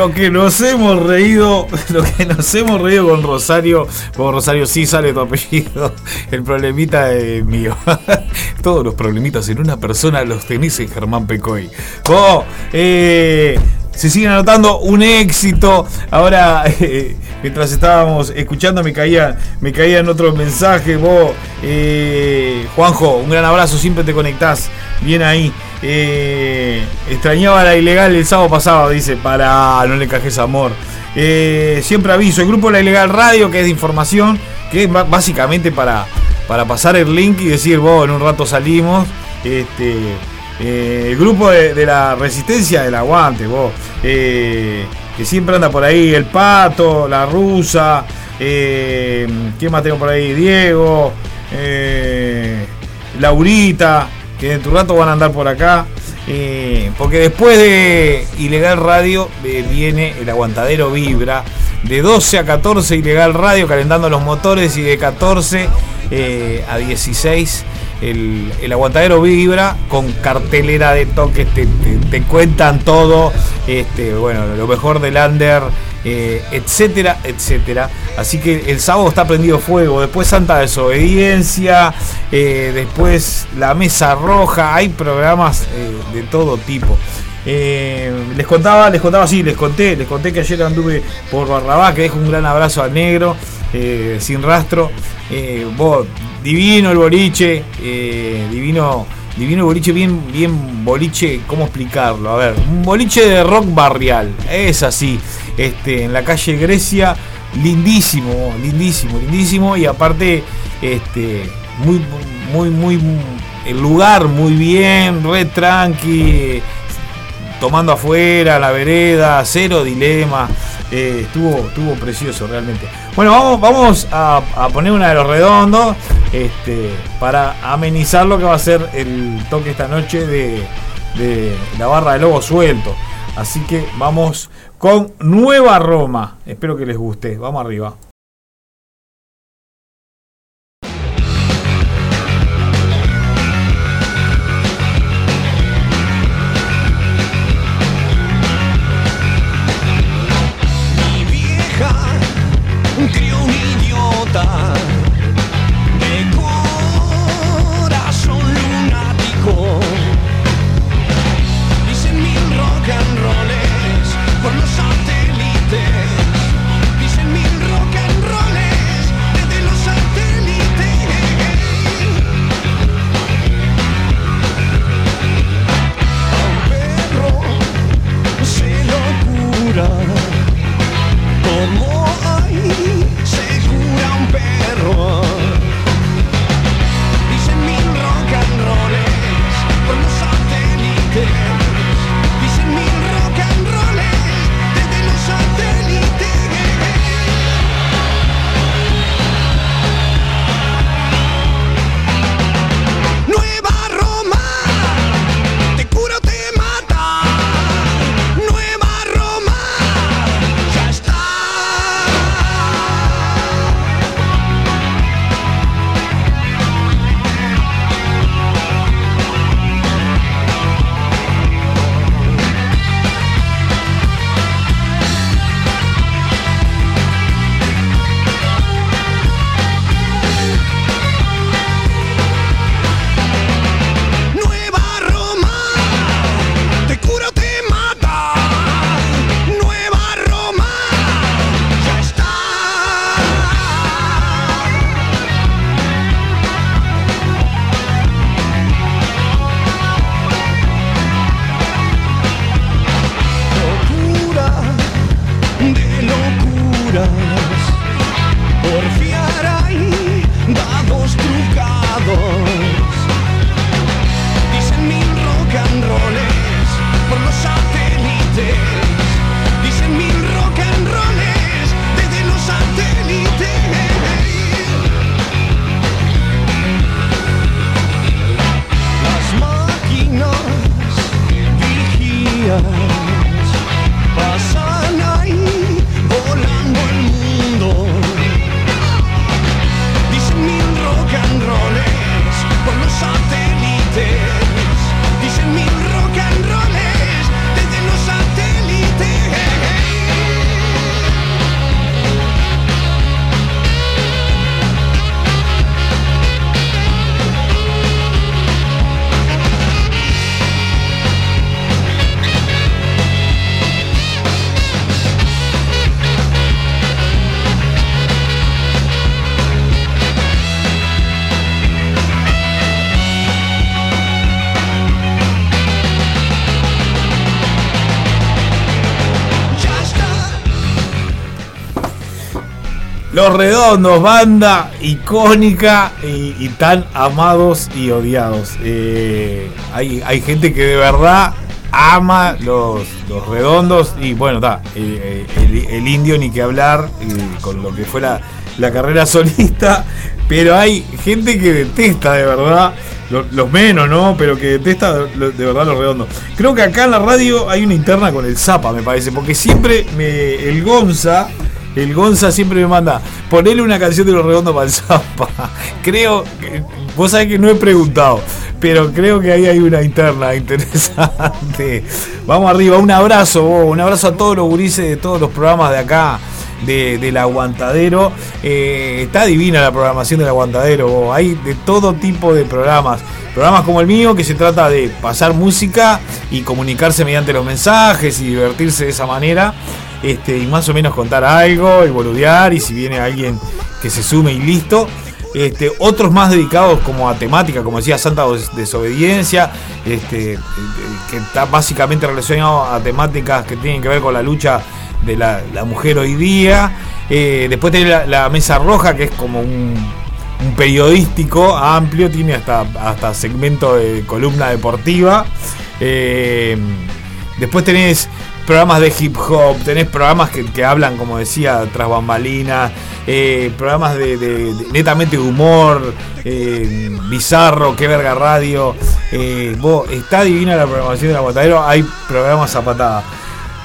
lo que nos hemos reído, lo que nos hemos reído con Rosario, con Rosario sí sale tu apellido, el problemita es mío. Todos los problemitas en una persona los tenés en Germán Pecoy. Vos, eh, se siguen anotando un éxito. Ahora, eh, mientras estábamos escuchando, me caía, me caían otros mensajes. Vos, eh, Juanjo, un gran abrazo, siempre te conectás bien ahí. Eh, extrañaba la ilegal el sábado pasado, dice, para no le cajes amor. Eh, siempre aviso, el grupo La Ilegal Radio, que es de información, que es básicamente para, para pasar el link y decir, vos, en un rato salimos. Este, eh, el grupo de, la resistencia del aguante, vos, que siempre anda por ahí, el pato, la rusa, ¿quién más tengo por ahí? Diego, Laurita, que en tu rato van a andar por acá. eh, porque después de Ilegal Radio eh, viene el aguantadero Vibra. De 12 a 14 Ilegal Radio calentando los motores y de 14 eh, a 16 el, el aguantadero Vibra con cartelera de toques. Te cuentan todo. Este, bueno, lo mejor del under. Eh, etcétera, etcétera. Así que el sábado está prendido fuego. Después Santa Desobediencia. eh, después La Mesa Roja. Hay programas eh, de todo tipo. Eh, les contaba, les contaba, sí, les conté, les conté que ayer anduve por Barrabás, que dejo un gran abrazo al negro, eh, sin rastro. Vos, divino el boliche, divino, divino el boliche, bien, bien boliche, ¿cómo explicarlo? A ver, un boliche de rock barrial, es así, este, en la calle Grecia, lindísimo, lindísimo, lindísimo, y aparte, este, muy, muy, muy, el lugar muy bien, re tranqui, tomando afuera, la vereda, cero dilema. eh, estuvo, estuvo precioso realmente. Bueno, vamos, vamos a, a poner una de los redondos este, para amenizar lo que va a ser el toque esta noche de, de la barra de lobo suelto. Así que vamos con Nueva Roma. Espero que les guste. Vamos arriba. Redondos, banda icónica y, tan amados y odiados. Eh, hay, hay gente que de verdad ama los, los redondos y bueno, está, eh, el, el indio ni que hablar eh, con lo que fue la, la carrera solista, pero hay gente que detesta de verdad, lo- los menos, ¿no? Pero que detesta de verdad los redondos. Creo que acá en la radio hay una interna con el Zapa, me parece, porque siempre me, el Gonza, el Gonza siempre me manda, ponele una canción de los redondos para el Zapa. Creo, vos sabés que no he preguntado, pero creo que ahí hay una interna interesante. Vamos arriba, un abrazo, vos, un abrazo a todos los gurises de todos los programas de acá. De, del aguantadero Eh, está divina la programación del aguantadero vos. hay de todo tipo de programas programas como el mío que se trata de pasar música y comunicarse mediante los mensajes y divertirse de esa manera este, y más o menos contar algo y boludear y si viene alguien que se sume y listo este, otros más dedicados como a temática, como decía Santa Des- Desobediencia, este, eh, que está básicamente relacionado a temáticas que tienen que ver con la lucha de la, mujer hoy día. Eh, después tiene la, Mesa Roja, que es como un, un periodístico amplio, tiene hasta, hasta segmento de columna deportiva. Eh, después tenés programas de hip hop, tenés programas que, que hablan, como decía, tras bambalinas, eh, programas de, netamente humor, eh, bizarro, qué verga radio. eh, vos, está divina la programación de la Botadero, hay programas a.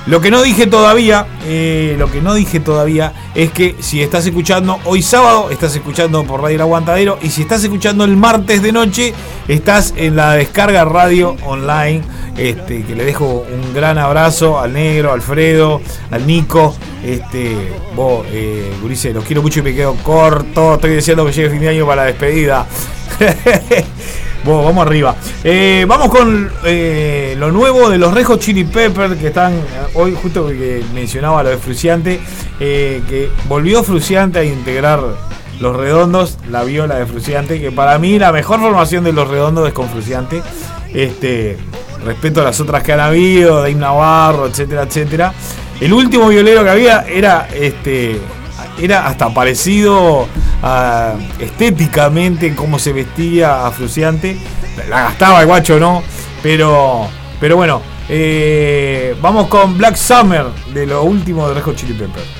Lo que no dije todavía, eh, lo que no dije todavía es que si estás escuchando hoy sábado, estás escuchando por Radio El Aguantadero y si estás escuchando el martes de noche, estás en la descarga radio online. Este, que le dejo un gran abrazo al negro, Alfredo, al Nico. Este, vos, eh, Gurice, los quiero mucho y me quedo corto. Estoy deseando que llegue fin de año para la despedida. Vamos arriba. Eh, vamos con eh, lo nuevo de los Rejos Chili Pepper que están eh, hoy, justo que mencionaba lo de Fruciante, que volvió Fruciante a integrar los redondos, la viola de Fruciante, que para mí la mejor formación de los redondos es con Fruciante. Este, respeto a las otras que han habido, Dave Navarro, etcétera, etcétera. El último violero que había era este era hasta parecido a, estéticamente cómo se vestía a Fruciante. La gastaba el guacho, ¿no? Pero, pero bueno, eh, vamos con Black Summer de lo último de Rejo Chili Pepper.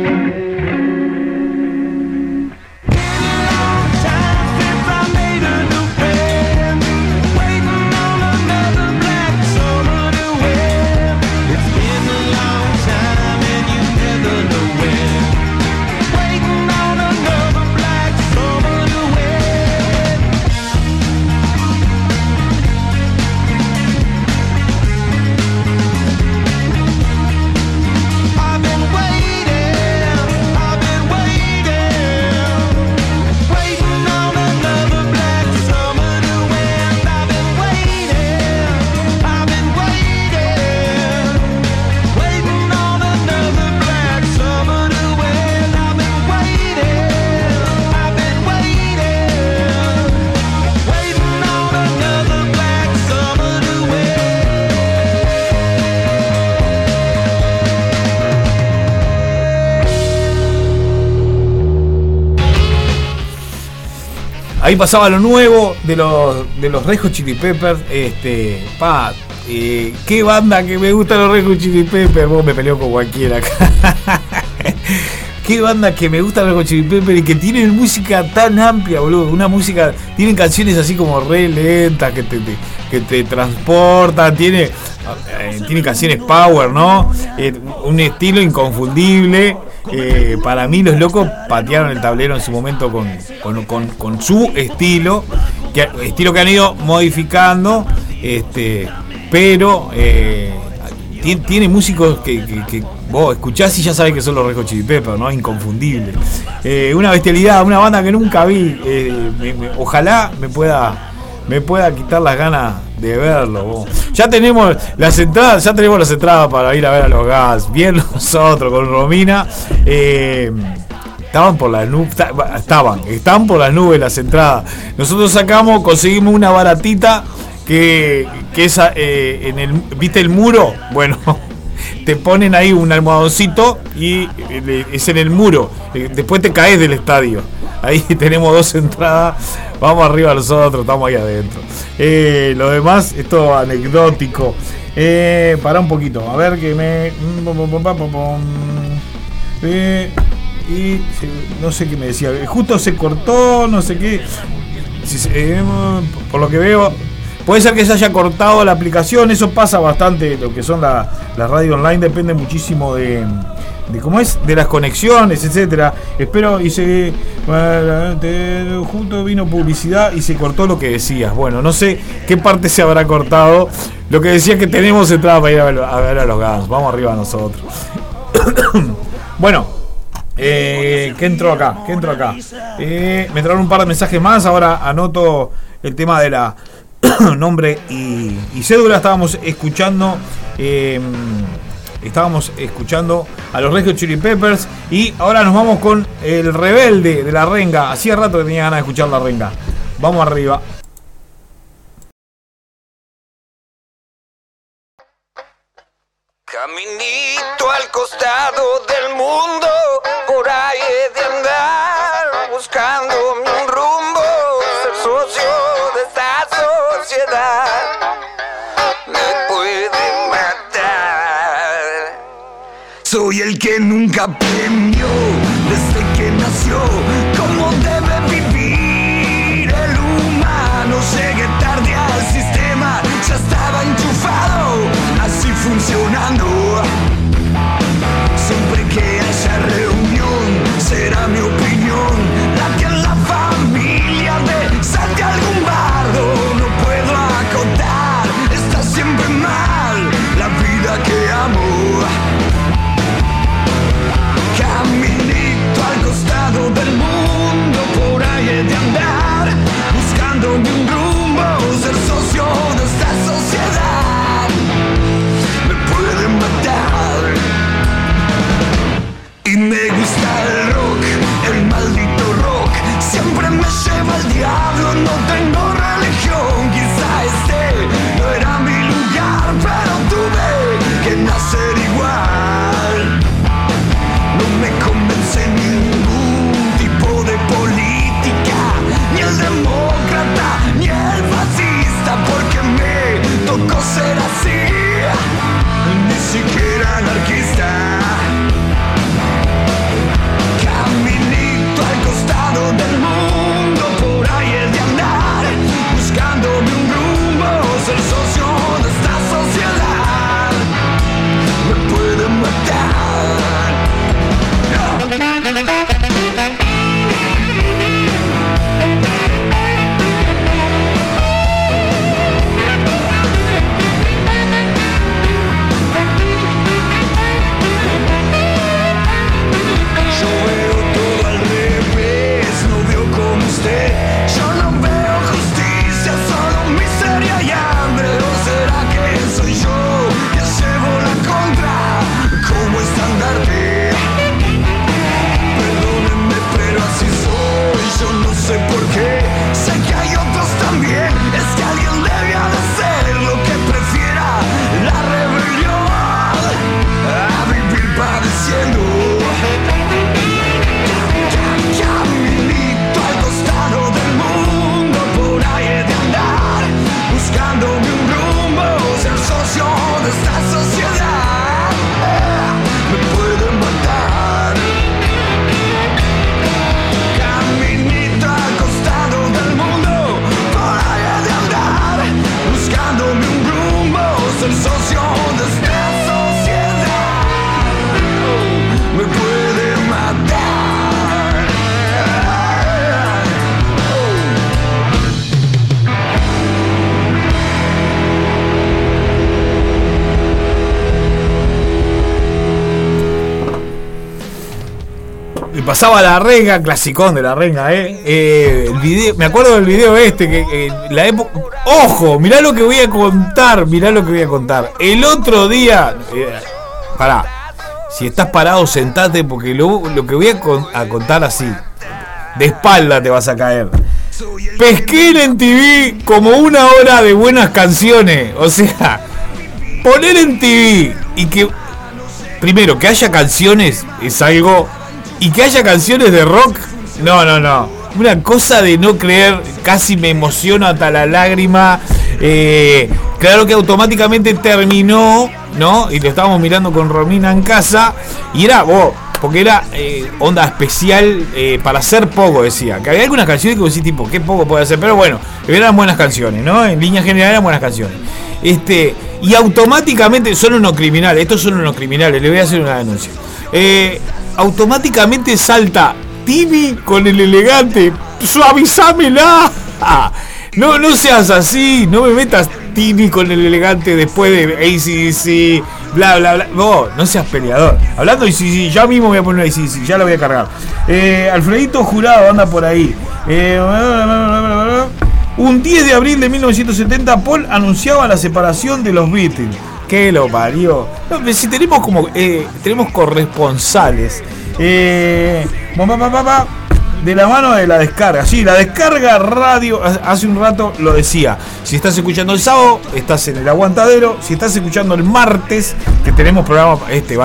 Ahí pasaba lo nuevo de los de los Red Hot Chili Peppers. Este, pa, eh, qué banda que me gusta los Red Hot Chili Peppers. Vos me peleo con cualquiera acá. qué banda que me gusta los Red Hot Chili Peppers y que tienen música tan amplia, boludo. Una música, tienen canciones así como re lentas que te, te- que te transportan. Tiene, eh, tiene canciones power, ¿no? Eh, un estilo inconfundible. Eh, para mí los locos patearon el tablero en su momento con, con, su estilo, estilo que han ido modificando, este, pero eh, tiene, músicos que, vos escuchás y ya sabés que son los Chili Peppers, ¿no? Inconfundible. Eh, una bestialidad, una banda que nunca vi. ojalá me pueda me pueda quitar las ganas de verlo. vos. Ya tenemos las entradas, ya tenemos las entradas para ir a ver a los gas. Bien nosotros con Romina. eh, estaban por las nubes, estaban, están por las nubes las entradas. Nosotros sacamos, conseguimos una baratita que, que es eh, en el, ¿viste el muro? Bueno, te ponen ahí un almohadoncito y eh, es en el muro. Después te caes del estadio. Ahí tenemos dos entradas. Vamos arriba nosotros, estamos ahí adentro. Eh, lo demás es todo anecdótico. Eh, un poquito, a ver que me. Eh, y no sé qué me decía. Justo se cortó, no sé qué. Eh, por lo que veo, puede ser que se haya cortado la aplicación. Eso pasa bastante. Lo que son la- las radios online depende muchísimo de, de cómo es, de las conexiones, etcétera. Espero y se justo vino publicidad y se cortó lo que decías. Bueno, no sé qué parte se habrá cortado. Lo que decía que tenemos entrada para ir a ver a, ver a los Guns. Vamos arriba nosotros. bueno, eh, ¿qué entró acá? ¿Qué entró acá? Eh, me entraron un par de mensajes más. Ahora anoto el tema de la nombre y, cédula. Estábamos escuchando. eh, estábamos escuchando a los Hot Chili Peppers. Y ahora nos vamos con el rebelde de la renga. Hacía rato que tenía ganas de escuchar la renga. Vamos arriba. Caminito al costado del mundo, por ahí he de andar, buscándome un rumbo, ser socio de esta Me puede matar. Soy el que nunca aprendió Pasaba la renga, clasicón de la renga, ¿eh? Eh, el video, me acuerdo del video este, que la época... ¡Ojo! Mirá lo que voy a contar, mirá lo que voy a contar. El otro día... eh, pará. Si estás parado, sentate, porque lo, lo que voy a, con- a contar así, de espalda te vas a caer. Pesqué en TV como una hora de buenas canciones. O sea, poner en TV y que primero, que haya canciones es algo. Y que haya canciones de rock, no, no, no. Una cosa de no creer, casi me emociono hasta la lágrima. Eh, claro que automáticamente terminó, ¿no? Y lo estábamos mirando con Romina en casa. Y era, vos, porque era eh, onda especial eh, para hacer poco, decía. Que había algunas canciones que vos decís, tipo, qué poco puede hacer. Pero bueno, eran buenas canciones, ¿no? En línea general eran buenas canciones. Este, y automáticamente son unos criminales, estos son unos criminales, le voy a hacer una denuncia. Eh, automáticamente salta Tibi con el elegante, suavizámela. No, no seas así, no me metas Tibi con el elegante después de ACDC, bla bla bla. No, no seas peleador. Hablando de ACDC, ya mismo voy a poner ACDC, ya lo voy a cargar. Eh, Alfredito Jurado anda por ahí. Eh, un 10 de abril de 1970, Paul anunciaba la separación de los Beatles. Que lo parió. Si tenemos como. eh, tenemos corresponsales. Eh, de la mano de la descarga. Sí, la descarga radio. Hace un rato lo decía. Si estás escuchando el sábado, estás en el aguantadero. Si estás escuchando el martes, que tenemos programa. Este,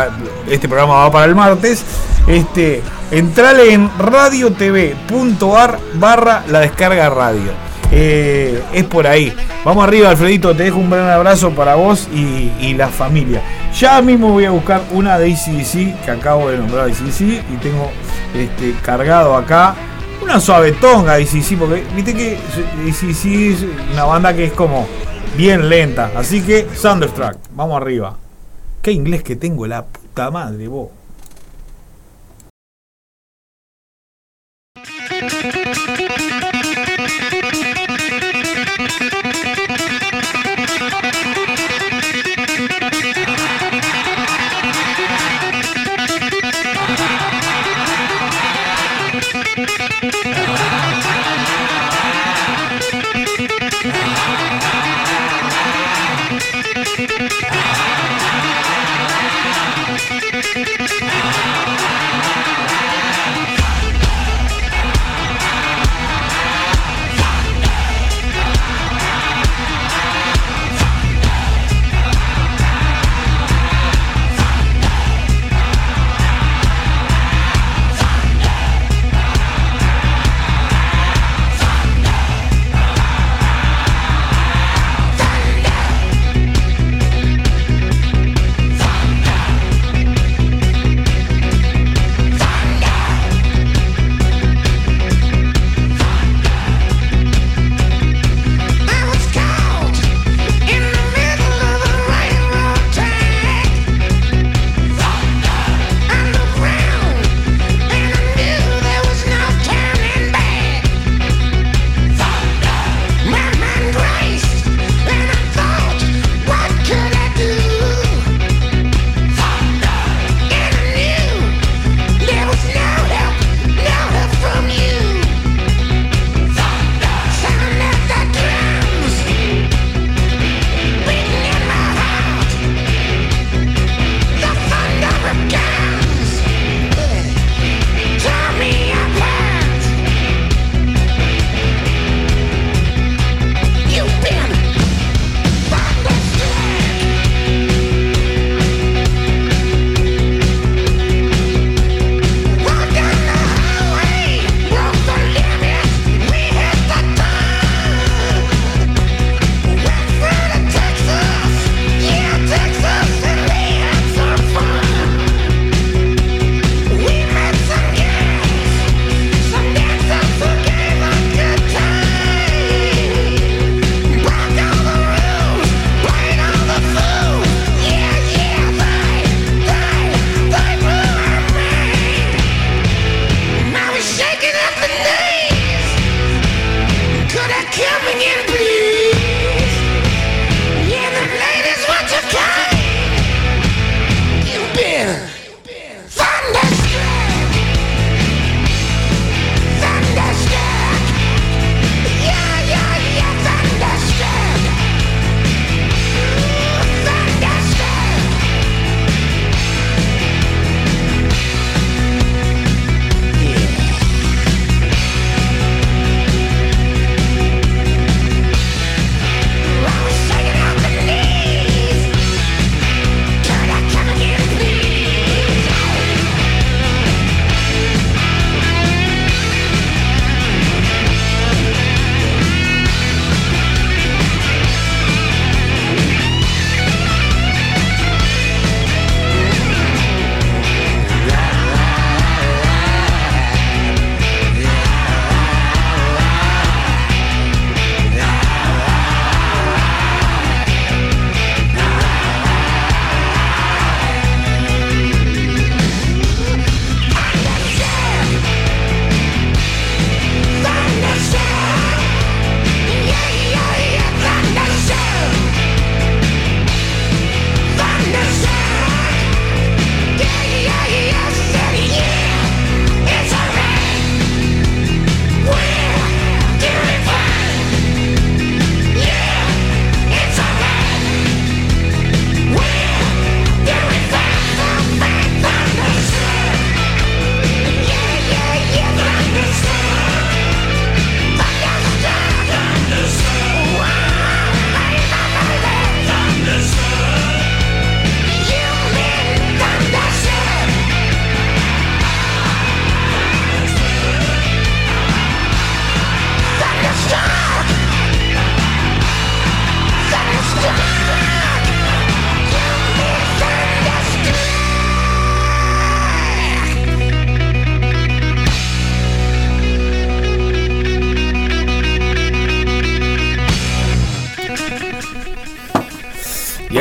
este programa va para el martes. Este, entrale en radiotv.ar barra la descarga radio. Eh, es por ahí. Vamos arriba, Alfredito. Te dejo un gran abrazo para vos y, la familia. Ya mismo voy a buscar una de ACDC que acabo de nombrar ACDC y tengo este, cargado acá una suavetonga ACDC porque viste que ACDC es una banda que es como bien lenta. Así que Thunderstruck, vamos arriba. Qué inglés que tengo, la puta madre, vos.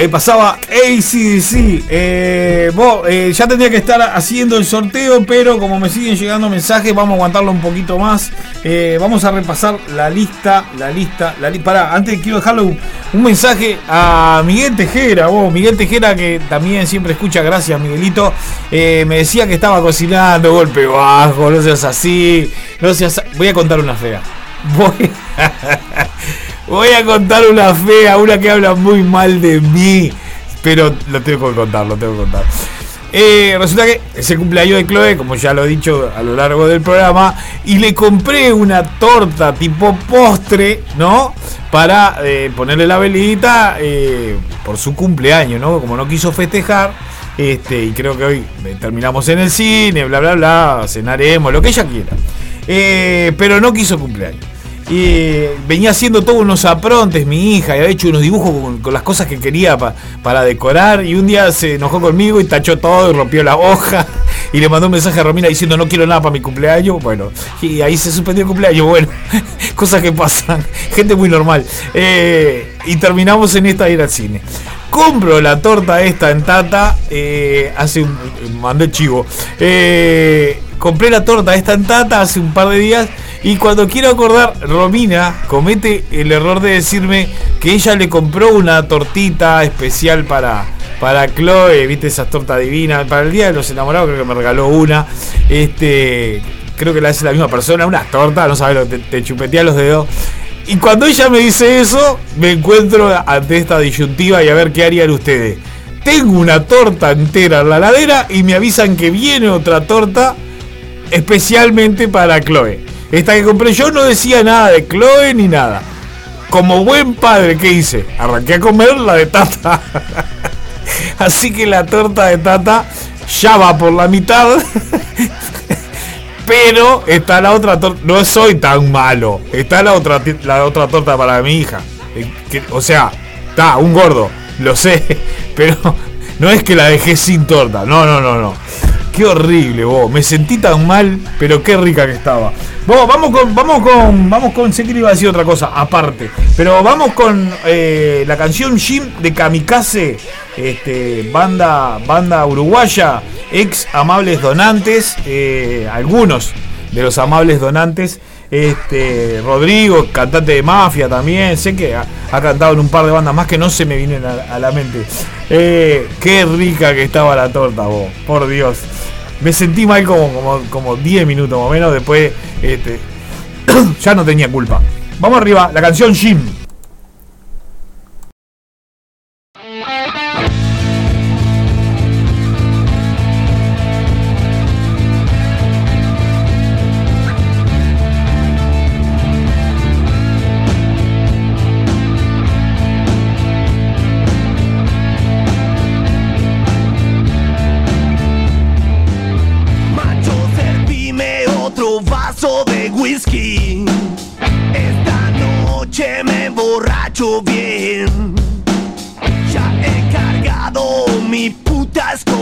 Ahí pasaba ACDC. Eh, eh, ya tendría que estar haciendo el sorteo, pero como me siguen llegando mensajes, vamos a aguantarlo un poquito más. Eh, vamos a repasar la lista, la lista, la lista. Pará, antes quiero dejarle un, un mensaje a Miguel Tejera, vos, Miguel Tejera que también siempre escucha, gracias Miguelito. Eh, me decía que estaba cocinando, golpe bajo, no seas así, no seas. Voy a contar una fea. Voy Voy a contar una fea, una que habla muy mal de mí. Pero lo tengo que contar, lo tengo que contar. Eh, resulta que es el cumpleaños de Chloe, como ya lo he dicho a lo largo del programa, y le compré una torta tipo postre, ¿no? Para eh, ponerle la velita eh, por su cumpleaños, ¿no? Como no quiso festejar, este, y creo que hoy terminamos en el cine, bla, bla, bla, cenaremos, lo que ella quiera. Pero no quiso cumpleaños. Y venía haciendo todos unos aprontes, mi hija, y había hecho unos dibujos con, las cosas que quería pa- para decorar. Y un día se enojó conmigo y tachó todo y rompió la hoja. Y le mandó un mensaje a Romina diciendo no quiero nada para mi cumpleaños. Bueno, y ahí se suspendió el cumpleaños. Bueno, cosas que pasan. Gente muy normal. Eh, y terminamos en esta ir al cine. Compro la torta esta en Tata. eh, hace un. Mandé chivo. Eh, compré la torta esta en Tata hace un par de días. Y cuando quiero acordar, Romina comete el error de decirme que ella le compró una tortita especial para, para Chloe, viste esas tortas divinas. Para el Día de los Enamorados creo que me regaló una. Este, creo que la hace la misma persona, una torta, no sabes, te, te chupetea los dedos. Y cuando ella me dice eso, me encuentro ante esta disyuntiva y a ver qué harían ustedes. Tengo una torta entera en la ladera y me avisan que viene otra torta especialmente para Chloe. Esta que compré yo no decía nada de Chloe ni nada. Como buen padre, ¿qué hice? Arranqué a comer la de Tata. Así que la torta de Tata ya va por la mitad. Pero está la otra torta. No soy tan malo. Está la otra, la otra torta para mi hija. Eh, o sea, está un gordo. Lo sé. Pero no es que la dejé sin torta. No, no, no, no. Qué horrible, vos. Me sentí tan mal, pero qué rica que estaba. Vos, vamos con, vamos con, vamos con, sé que iba a decir otra cosa, aparte. Pero vamos con eh, la canción Jim de Kamikaze, este, banda, banda uruguaya, ex amables donantes, eh, algunos de los amables donantes. Este, Rodrigo, cantante de Mafia también, sé que ha, cantado en un par de bandas más que no se me vienen a, la mente. Eh, qué rica que estaba la torta, vos, por Dios. Me sentí mal como, como, como 10 minutos más o menos, después este, ya no tenía culpa. Vamos arriba, la canción Jim. Emborracho bien. Ya he cargado mi puta escopeta.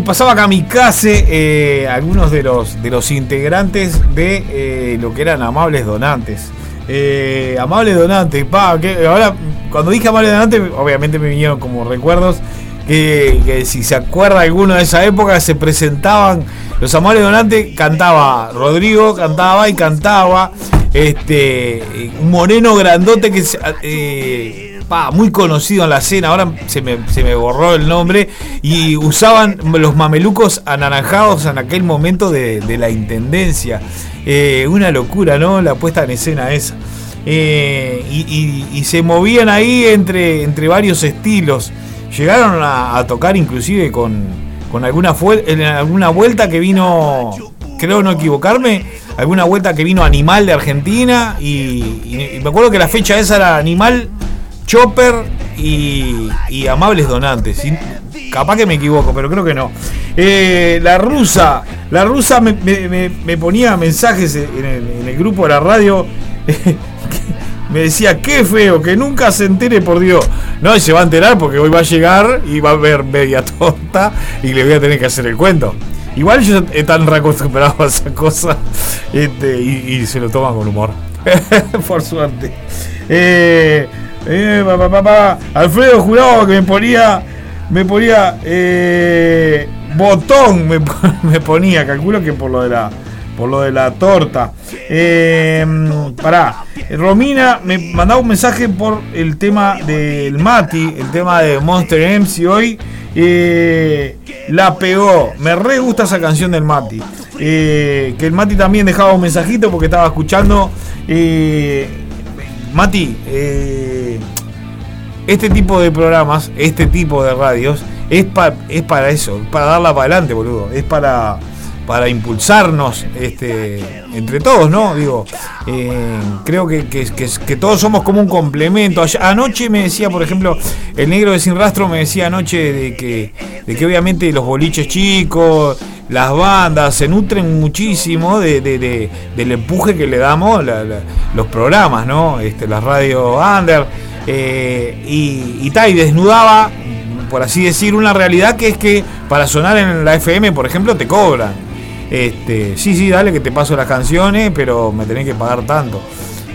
Pasaba Kamikaze, eh, algunos de los, de los integrantes de eh, lo que eran Amables Donantes. Eh, amables Donantes, pa, que ahora cuando dije Amables Donantes, obviamente me vinieron como recuerdos que, si se acuerda alguno de esa época, se presentaban los Amables Donantes, cantaba Rodrigo, cantaba y cantaba. Este, moreno grandote que se- eh, muy conocido en la escena, ahora se me, se me borró el nombre, y usaban los mamelucos anaranjados en aquel momento de, la intendencia. Eh, una locura, ¿no? La puesta en escena esa. Eh, y, se movían ahí entre, entre varios estilos. Llegaron a, tocar inclusive con, con alguna, en alguna vuelta que vino, creo no equivocarme, alguna vuelta que vino Animal de Argentina y- y me acuerdo que la fecha esa era Animal, Chopper y, y Amables Donantes. Capaz que me equivoco, pero creo que no. Eh, la rusa, la rusa me, ponía mensajes en el, grupo de la radio. me decía, qué feo, que nunca se entere por Dios. No, y se va a enterar porque hoy va a llegar y va a ver media tonta y le voy a tener que hacer el cuento. Igual yo he tan reacostumbrado a esa cosa este, y, y se lo toman con humor. por suerte. Eh, eh, pa, pa, pa, pa. Alfredo juraba que me ponía. Me ponía. eh, botón me, ponía. Calculo que por lo de la. Por lo de la torta. Eh, pará. Romina me mandaba un mensaje por el tema del Mati. El tema de Monster MC hoy. Eh, la pegó. Me re gusta esa canción del Mati. Eh, que el Mati también dejaba un mensajito porque estaba escuchando. Eh, Mati, eh, este tipo de programas, este tipo de radios, es, pa- es para eso, es para darla para adelante, boludo. Es para, para impulsarnos este, entre todos, ¿no? Digo, eh, creo que, que- todos somos como un complemento. Anoche me decía, por ejemplo, el negro de Sin Rastro me decía anoche de que, de que obviamente los boliches chicos, las bandas se nutren muchísimo de, de- de- del empuje que le damos la- los programas, ¿no? Este, las radio under. Eh, y, y, ta, y desnudaba, por así decir, una realidad que es que para sonar en la FM, por ejemplo, te cobran. Este, sí, sí, dale que te paso las canciones, pero me tenés que pagar tanto.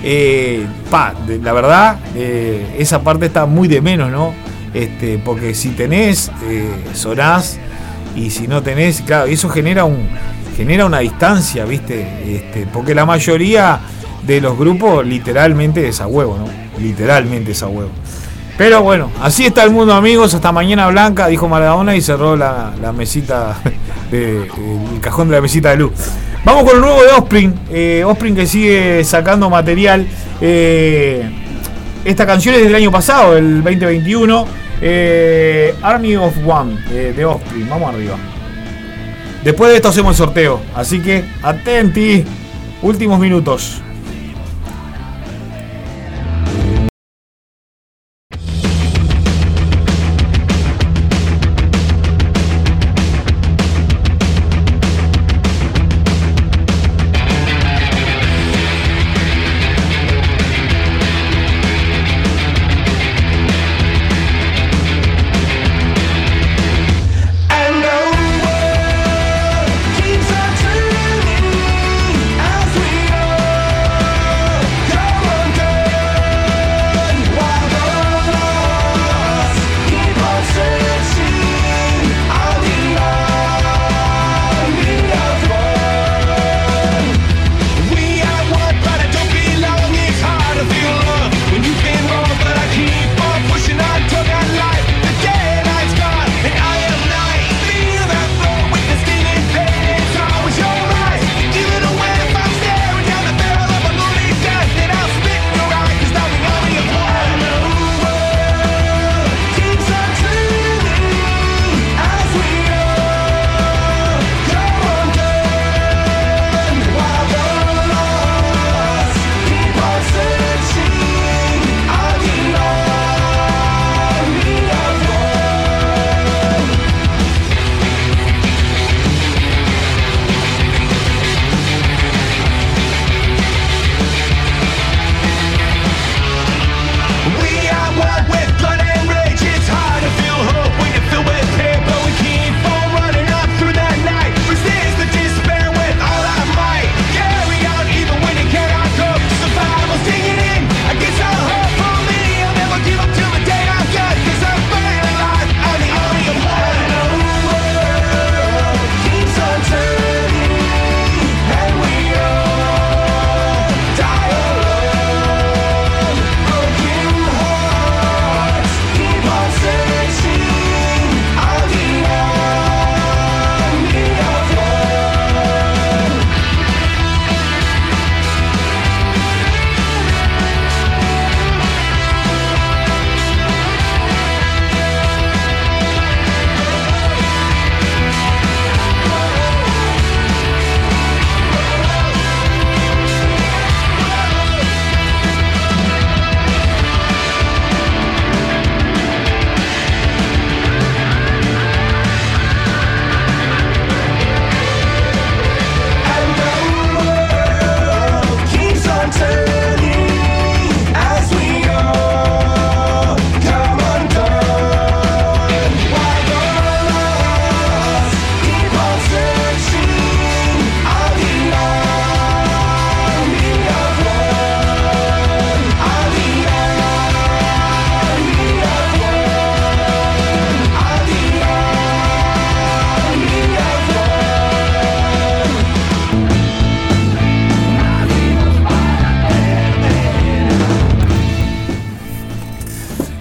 Eh, pa, la verdad, eh, esa parte está muy de menos, ¿no? Este, porque si tenés, sonás, y si no tenés, claro, eso genera un genera una distancia, ¿viste? Este, porque la mayoría de los grupos literalmente es a huevo, ¿no? Literalmente es a huevo. Pero bueno, así está el mundo, amigos. Hasta mañana blanca, dijo Maradona y cerró la, la mesita, el cajón de la mesita de luz. Vamos con el nuevo de Offspring. Eh, Offspring que sigue sacando material. Eh, esta canción es del año pasado, el 2021. eh, Army of One eh, de Offspring. Vamos arriba. Después de esto hacemos el sorteo. Así que atenti. Últimos minutos.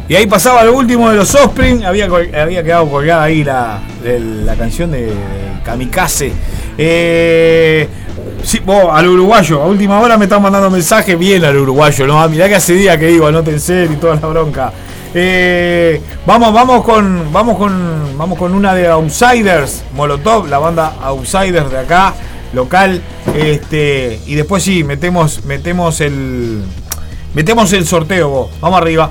Y ahí pasaba lo último de los Offspring. Había, había quedado colgada ahí la, la canción de Kamikaze. Eh, sí, vos, al uruguayo, a última hora me están mandando mensajes bien al uruguayo, ¿no? Ah, Mirá que hace día que digo, anótense y toda la bronca. Eh, vamos, vamos con. Vamos con. Vamos con una de Outsiders, Molotov, la banda Outsiders de acá, local. Este. Y después sí, metemos. Metemos el. Metemos el sorteo, vos. Vamos arriba.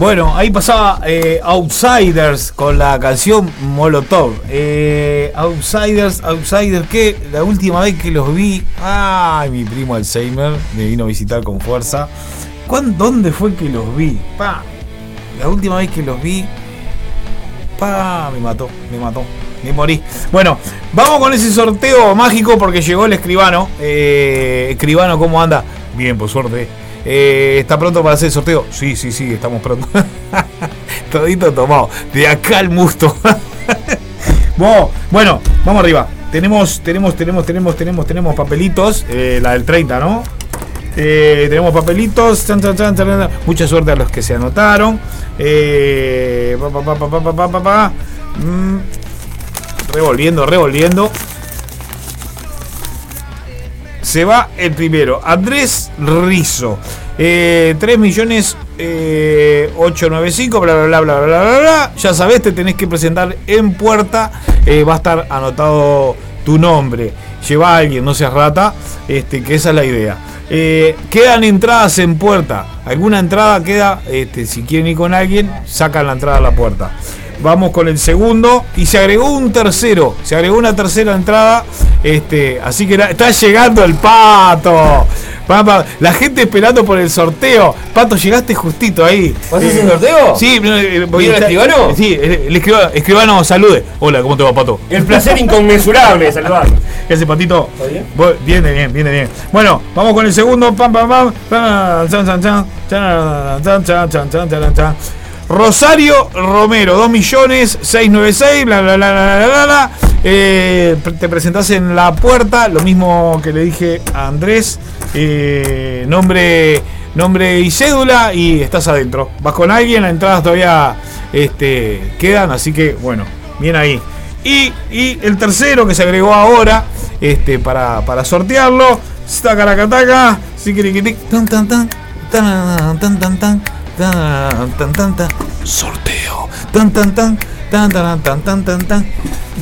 Bueno, ahí pasaba eh, Outsiders con la canción Molotov. Eh, Outsiders, Outsiders, que la última vez que los vi, ay, mi primo Alzheimer me vino a visitar con fuerza. ¿Cuán- ¿Dónde fue que los vi? Pa, la última vez que los vi, pa, me mató, me mató, me morí. Bueno, vamos con ese sorteo mágico porque llegó el escribano. Eh, escribano, ¿cómo anda? Bien, por suerte. Eh, ¿Está pronto para hacer el sorteo? Sí, sí, sí, estamos pronto. Todito tomado. De acá al musto. bueno, vamos arriba. Tenemos, tenemos, tenemos, tenemos, tenemos, tenemos papelitos. Eh, la del 30, ¿no? Eh, tenemos papelitos. Mucha suerte a los que se anotaron. Revolviendo, revolviendo. Se va el primero. Andrés Rizo. Eh, 3 millones eh, 895, bla, bla, bla, bla, bla, bla, bla. Ya sabes, te tenés que presentar en puerta. Eh, va a estar anotado tu nombre. Lleva a alguien, no seas rata. Este, que esa es la idea. Eh, quedan entradas en puerta. Alguna entrada queda, este, si quieren ir con alguien, sacan la entrada a la puerta. Vamos con el segundo. Y se agregó un tercero. Se agregó una tercera entrada. Este, así que está llegando el pato. La gente esperando por el sorteo. Pato, llegaste justito ahí. ¿Vos haces el sorteo? Sí, voy a escribano? Sí, el, escribano, salude. Hola, ¿cómo te va, Pato? El placer inconmensurable de saludarlo. ¿Qué hace, Patito? ¿Todo bien? Viene bien, viene bien. Bueno, vamos con el segundo. Pam, pam, pam. Chan. Chan, chan, chan, chan, chan, chan, chan. Rosario Romero, 2 millones 696, bla, bla, bla, bla, bla. Eh, te presentás en la puerta, lo mismo que le dije a Andrés. eh, nombre, nombre y cédula y estás adentro. Vas con alguien, las entradas todavía este, quedan, así que bueno, bien ahí. Y, y el tercero que se agregó ahora este, para, para sortearlo. Tacaracataca. siquiriquitic, tan tan tan. Tan tan tan tan. Tan tan tan tan. Sorteo. Tan tan tan. Tan tan tan tan tan tan.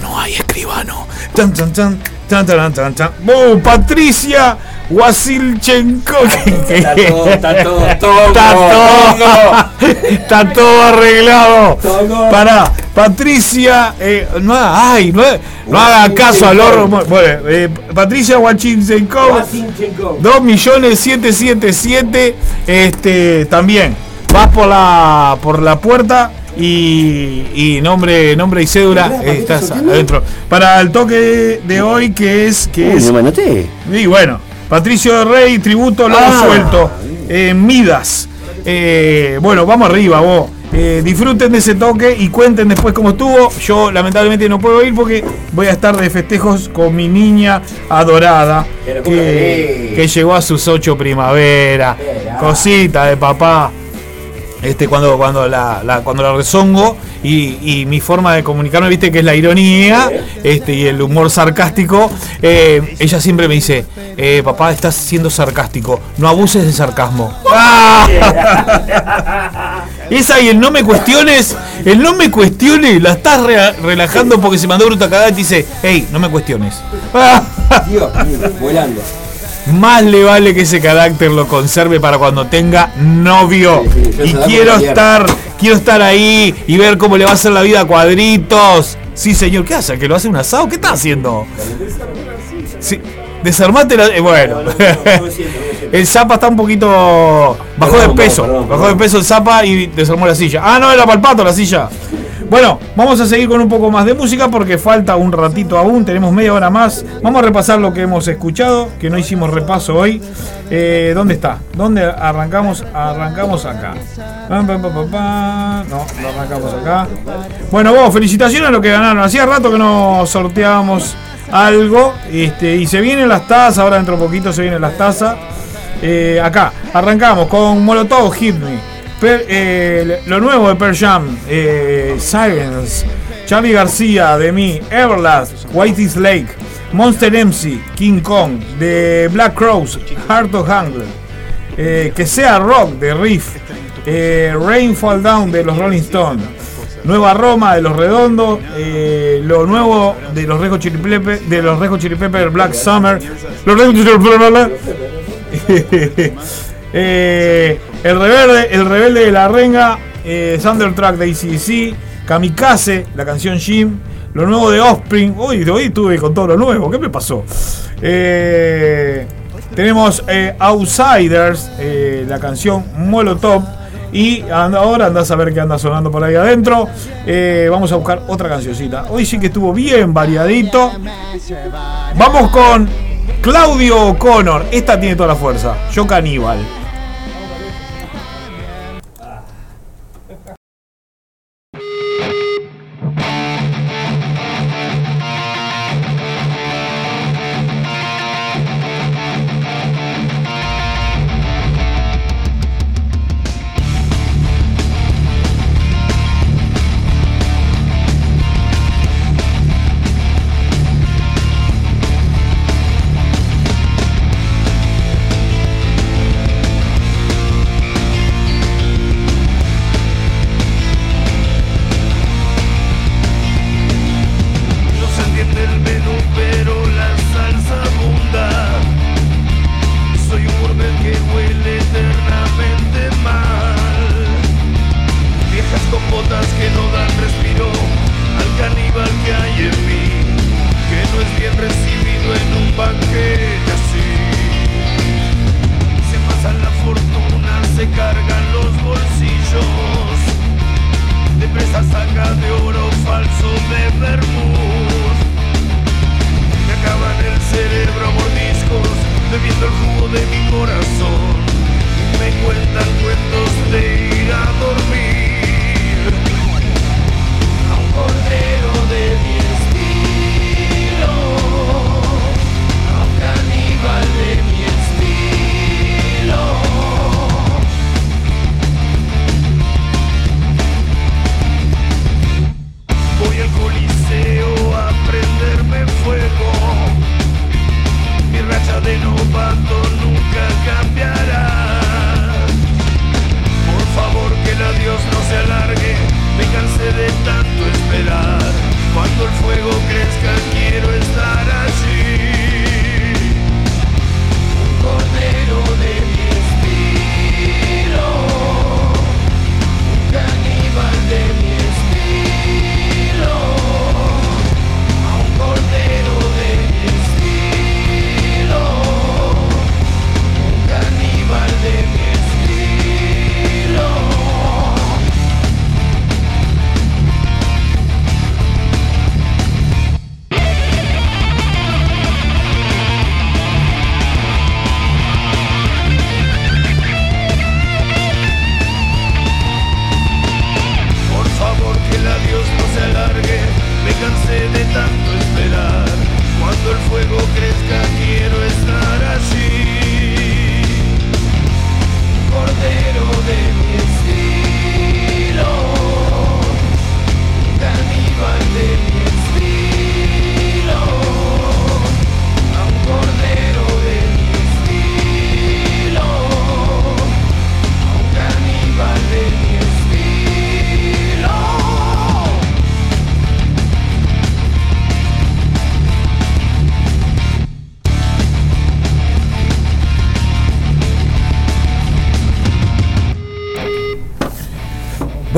No hay escribano. Tan tan tan. Tan tan tan tan. ¡Oh, Patricia Wasilchenko. Está todo, está todo, todo, Está todo, está todo arreglado. Para Patricia, eh, no, haga- ay, no, no haga caso al oro. Bueno, eh, Patricia Wachinchenko, 2 millones 777. Este, también vas por la por la puerta y, y nombre nombre y cédula eh, estás adentro. Para el toque de hoy que es que Uy, es me y bueno, Patricio Rey, tributo, lobo Ah. suelto, eh, Midas. Eh, bueno, vamos arriba, vos. Eh, disfruten de ese toque y cuenten después cómo estuvo. Yo lamentablemente no puedo ir porque voy a estar de festejos con mi niña adorada Pero, ¿cómo que, que llegó a sus ocho primavera. Cosita de papá. Este, cuando, cuando la, cuando la rezongo y, mi forma de comunicarme, viste que es la ironía este, y el humor sarcástico, eh, ella siempre me dice, eh, papá, estás siendo sarcástico, no abuses de sarcasmo. Esa y el no me cuestiones, el no me cuestiones, la estás re- relajando porque se mandó bruta cagada y te dice, hey, no me cuestiones. Volando. Más le vale que ese carácter lo conserve para cuando tenga novio. Sí, sí, yo y quiero estar, quiero estar ahí y ver cómo le va a hacer la vida a cuadritos. Sí, señor, ¿qué hace? ¿Que lo hace un asado? ¿Qué está haciendo? Sí, desarmate la. eh, bueno. el Zapa está un poquito. Bajó de peso. Bajó de peso el Zapa y desarmó la silla. Ah, no, era para el pato la silla. Bueno, vamos a seguir con un poco más de música porque falta un ratito aún, tenemos media hora más. Vamos a repasar lo que hemos escuchado, que no hicimos repaso hoy. Eh, ¿Dónde está? ¿Dónde arrancamos? Arrancamos acá. No, no arrancamos acá. Bueno, vos, felicitaciones a los que ganaron. Hacía rato que no sorteábamos algo. Este, y se vienen las tazas, ahora dentro de poquito se vienen las tazas. Eh, acá, arrancamos con Molotov Hit Me. Eh, lo nuevo de Pearl Jam, eh, Silence, Charlie García, de mí, Everlast, Whitey's Lake, Monster MC, King Kong, de Black Crows, Heart of Hunger, eh, Que sea Rock, de Riff, eh, Rain Fall Down, de los Rolling Stones, Nueva Roma, de los Redondos, lo nuevo de los Rejo Chili Pepe, de los Rejo Black Summer, los Peppers, eh, el rebelde, el rebelde de la renga, eh, Thundertrack de ACDC, Kamikaze, la canción Jim, lo nuevo de Offspring. Uy, hoy estuve con todo lo nuevo, ¿qué me pasó? Eh, tenemos eh, Outsiders, eh, la canción Molotov. Y ahora andás a ver qué anda sonando por ahí adentro. Vamos a buscar otra cancioncita. Hoy sí que estuvo bien variadito. Vamos con Claudio O'Connor. Esta tiene toda la fuerza. Yo caníbal. tanto esperar. Cuando el fuego crezca quiero estar así. Cordero de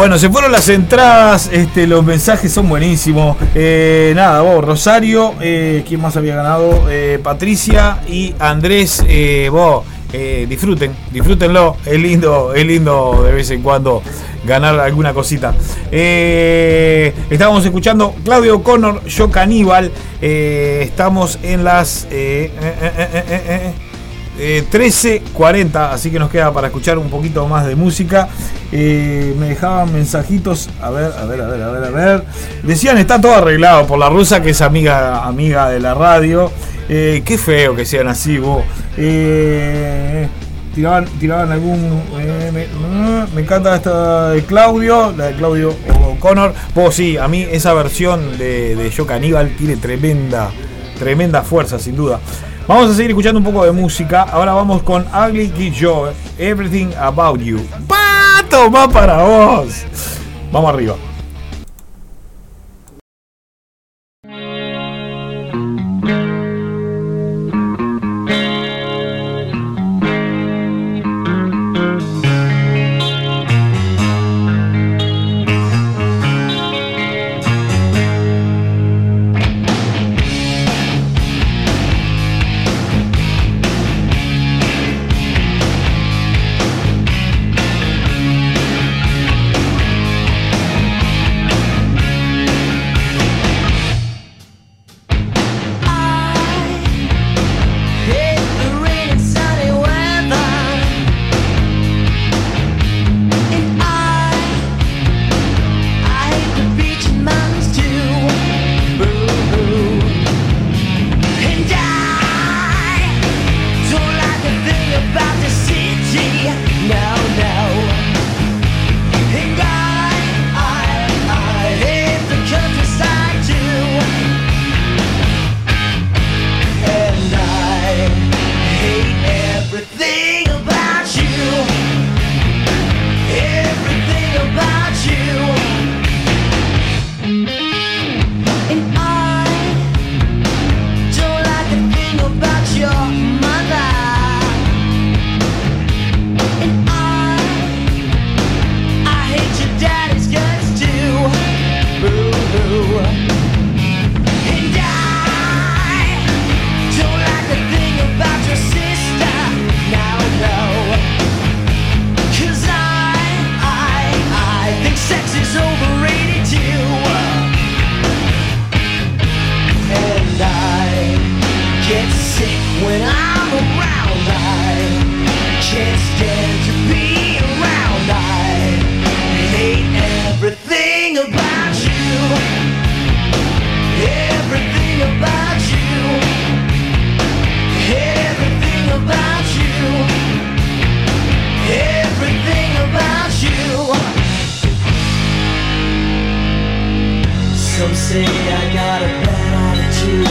Bueno, se fueron las entradas, este, los mensajes son buenísimos. Eh, nada, vos, Rosario, eh, ¿quién más había ganado? Eh, Patricia y Andrés, vos, disfruten, disfrútenlo. Es lindo, es lindo de vez en cuando ganar alguna cosita. Estábamos escuchando Claudio Connor, Yo Caníbal. Estamos en las eh, eh, 13.40, así que nos queda para escuchar un poquito más de música. Eh, me dejaban mensajitos, a ver, a ver, a ver, a ver, a ver. Decían, está todo arreglado por la rusa, que es amiga, amiga de la radio. Eh, qué feo que sean así, vos. Eh, tiraban, tiraban algún... me, mm, me encanta esta de Claudio, la de Claudio O'Connor. Vos sí, a mí esa versión de, de Yo Caníbal tiene tremenda, tremenda fuerza, sin duda. Vamos a seguir escuchando un poco de música. Ahora vamos con Ugly Kid Joe, Everything About You. ¡Pato! Va para vos. Vamos arriba. Some say I got a bad attitude,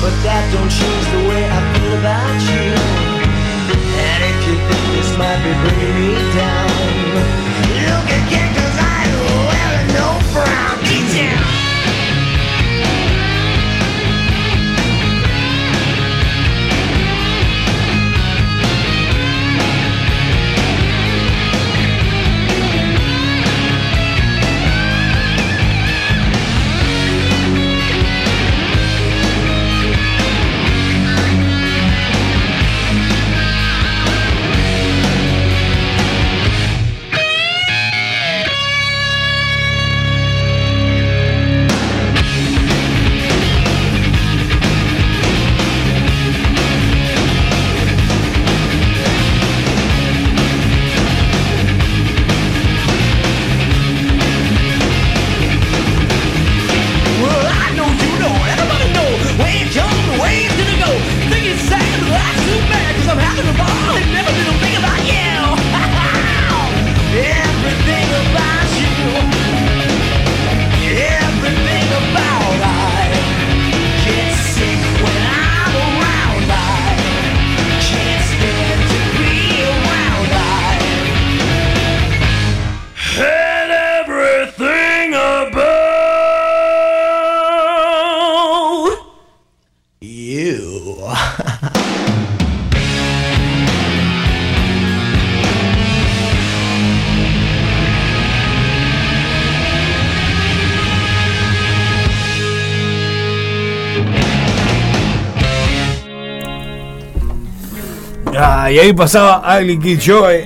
but that don't change the way I feel about you. And if you think this might be bringing me down, look again, cause I wear no brown. Get y ahí pasaba. Eh,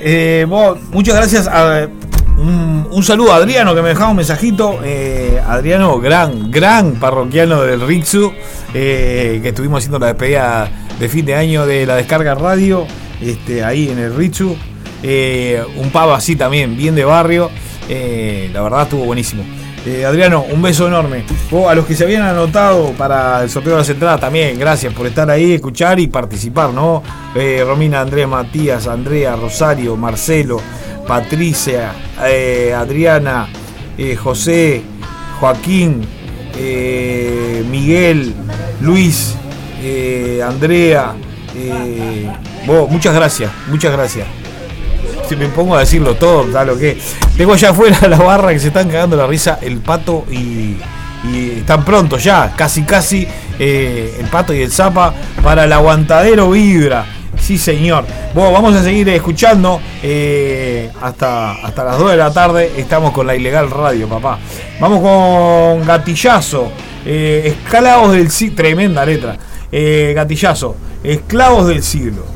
eh, vos, muchas gracias. A, un, saludo a Adriano que me dejaba un mensajito. Eh, Adriano, gran, gran parroquiano del Rixu. eh, que estuvimos haciendo la despedida de fin de año de la descarga radio. Este, ahí en el Rixu. Eh, un pavo así también, bien de barrio. La verdad estuvo buenísimo. Eh, Adriano, un beso enorme. A los que se habían anotado para el sorteo de las entradas también, gracias por estar ahí, escuchar y participar, ¿no? Eh, Romina, Andrés, Matías, Andrea, Rosario, Marcelo, Patricia, eh, Adriana, José, Joaquín, Miguel, Luis, Andrea. vos, muchas gracias, muchas gracias si me pongo a decirlo todo, da lo que. Tengo allá afuera la barra que se están cagando la risa el pato y, están pronto ya, casi casi eh, el pato y el zapa para el aguantadero vibra. Sí, señor. Bueno, vamos a seguir escuchando eh, hasta, hasta las 2 de la tarde. Estamos con la ilegal radio, papá. Vamos con Gatillazo. eh, esclavos del siglo. Tremenda letra. Gatillazo. Esclavos del siglo.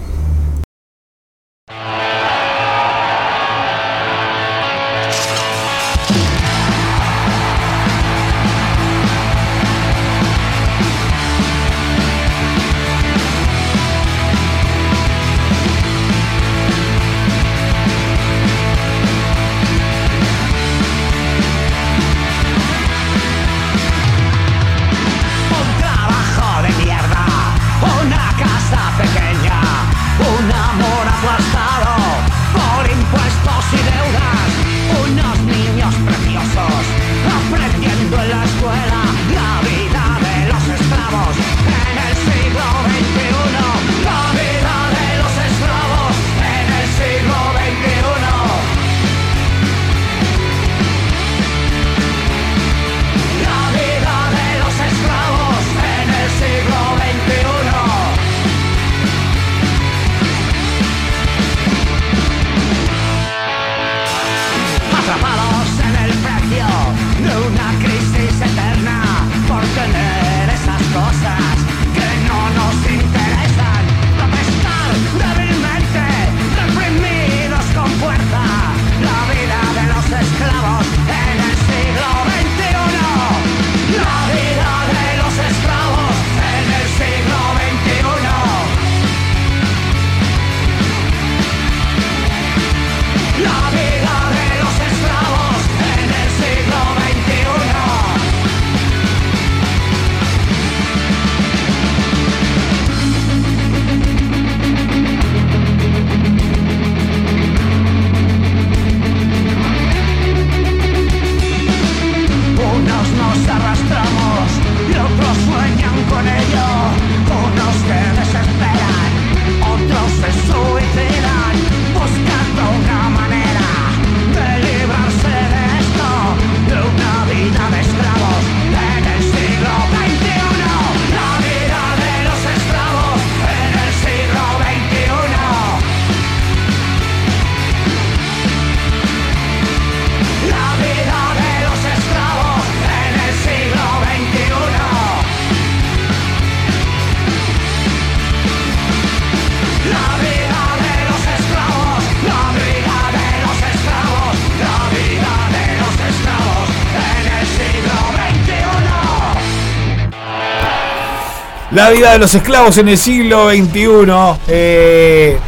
La vida de los esclavos en el siglo XXI. eh,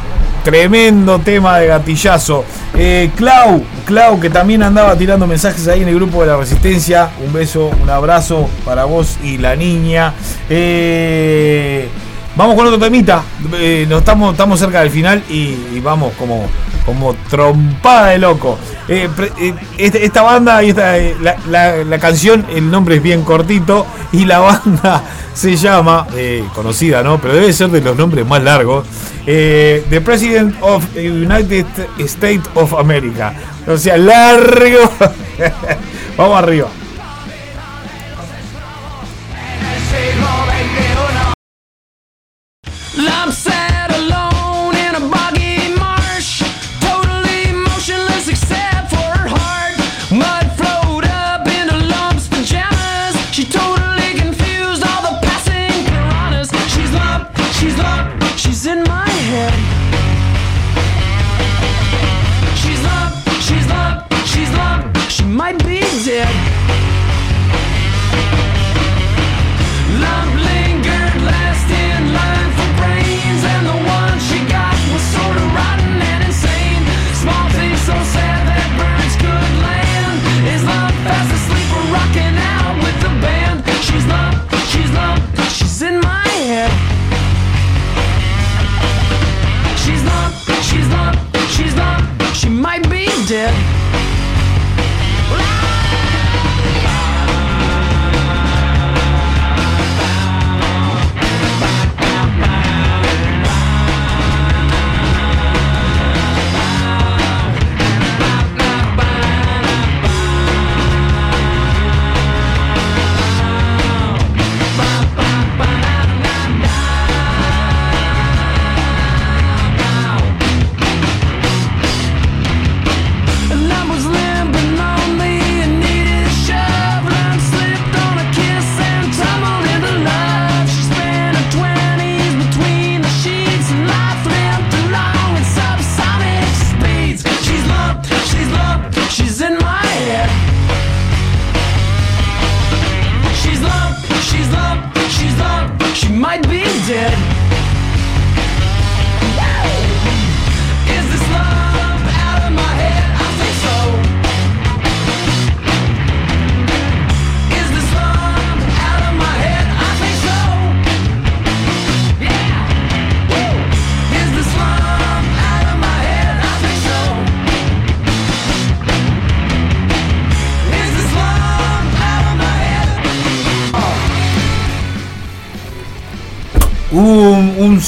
tremendo tema de gatillazo. Eh, Clau, Clau, que también andaba tirando mensajes ahí en el grupo de la Resistencia. Un beso, un abrazo para vos y la niña. Eh, vamos con otro temita. Eh, nos estamos, estamos cerca del final y, vamos como, como trompada de loco. Este- esta banda y esta, la canción, el nombre es bien cortito y la banda se llama, eh, conocida, ¿no? Pero debe ser de los nombres más largos. eh, The President of the United States of America. O sea, largo. Vamos arriba.